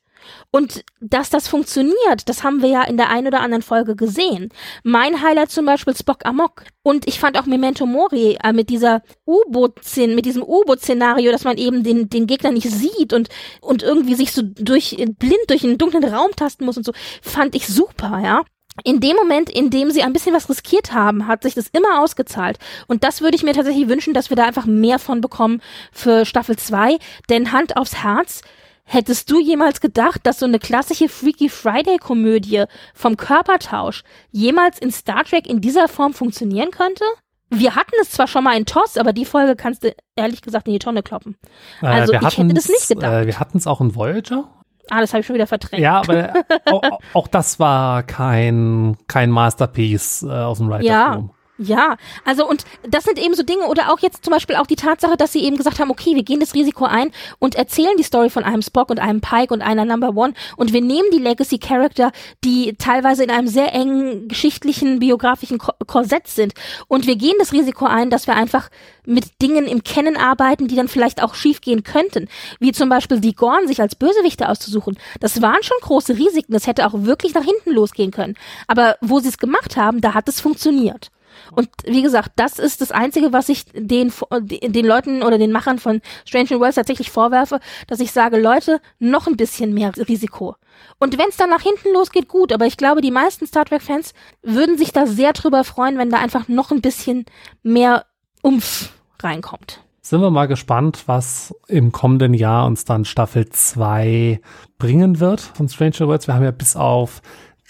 Und dass das funktioniert, das haben wir ja in der einen oder anderen Folge gesehen. Mein Highlight zum Beispiel Spock Amok. Und ich fand auch Memento Mori äh, mit dieser U-Boot, mit diesem U-Boot-Szenario, dass man eben den, den Gegner nicht sieht und, und irgendwie sich so durch, blind durch einen dunklen Raum tasten muss und so, fand ich super, ja in dem Moment, in dem sie ein bisschen was riskiert haben, hat sich das immer ausgezahlt. Und das würde ich mir tatsächlich wünschen, dass wir da einfach mehr von bekommen für Staffel 2. Denn Hand aufs Herz, Hättest du jemals gedacht, dass so eine klassische Freaky Friday Komödie vom Körpertausch jemals in Star Trek in dieser Form funktionieren könnte? Wir hatten es zwar schon mal in TOS, aber die Folge kannst du ehrlich gesagt in die Tonne kloppen. Äh, also äh, ich hätte das nicht gedacht. Äh, wir hatten es auch in Voyager. Ah, das habe ich schon wieder verdrängt. Ja, aber auch, auch, das war kein, kein Masterpiece äh, aus dem Writer's ja. Ja, also und das sind eben so Dinge oder auch jetzt zum Beispiel auch die Tatsache, dass sie eben gesagt haben, okay, wir gehen das Risiko ein und erzählen die Story von einem Spock und einem Pike und einer Number One und wir nehmen die Legacy Character, die teilweise in einem sehr engen geschichtlichen, biografischen Korsett sind und wir gehen das Risiko ein, dass wir einfach mit Dingen im Kennen arbeiten, die dann vielleicht auch schiefgehen könnten, wie zum Beispiel die Gorn sich als Bösewichte auszusuchen. Das waren schon große Risiken, das hätte auch wirklich nach hinten losgehen können. Aber wo sie es gemacht haben, da hat es funktioniert. Und wie gesagt, das ist das Einzige, was ich den, den Leuten oder den Machern von Strange New Worlds tatsächlich vorwerfe, dass ich sage, Leute, noch ein bisschen mehr Risiko. Und wenn es dann nach hinten losgeht, gut, aber ich glaube, die meisten Star Trek-Fans würden sich da sehr drüber freuen, wenn da einfach noch ein bisschen mehr Umf reinkommt. Sind wir mal gespannt, was im kommenden Jahr uns dann Staffel 2 bringen wird von Stranger Worlds. Wir haben ja bis auf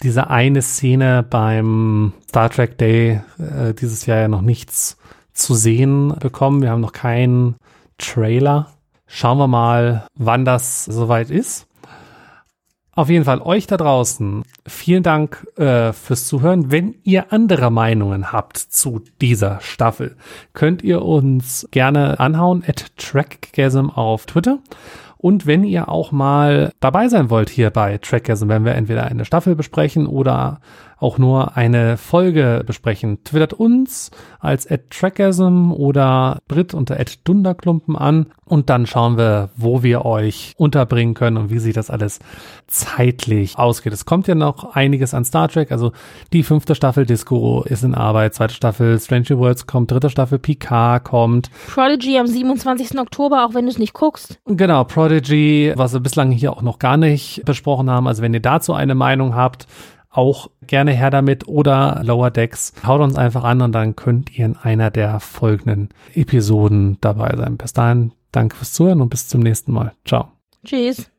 diese eine Szene beim Star Trek Day äh, dieses Jahr ja noch nichts zu sehen bekommen. Wir haben noch keinen Trailer. Schauen wir mal, wann das soweit ist. Auf jeden Fall euch da draußen, vielen Dank äh, fürs Zuhören. Wenn ihr andere Meinungen habt zu dieser Staffel, könnt ihr uns gerne anhauen at Trackgasm auf Twitter. Und wenn ihr auch mal dabei sein wollt hier bei Trackgasm, wenn wir entweder eine Staffel besprechen oder auch nur eine Folge besprechen, twittert uns als @trackgasm oder Brit unter @dunderklumpen an und dann schauen wir, wo wir euch unterbringen können und wie sich das alles zeitlich ausgeht. Es kommt ja noch einiges an Star Trek, also die fünfte Staffel Disco ist in Arbeit, zweite Staffel Stranger Worlds kommt, dritte Staffel Picard kommt. Prodigy am 27. Oktober, auch wenn du es nicht guckst. Genau, Prodigy, was wir bislang hier auch noch gar nicht besprochen haben. Also wenn ihr dazu eine Meinung habt, auch gerne her damit oder Lower Decks. Haut uns einfach an und dann könnt ihr in einer der folgenden Episoden dabei sein. Bis dahin, danke fürs Zuhören und bis zum nächsten Mal. Ciao. Tschüss.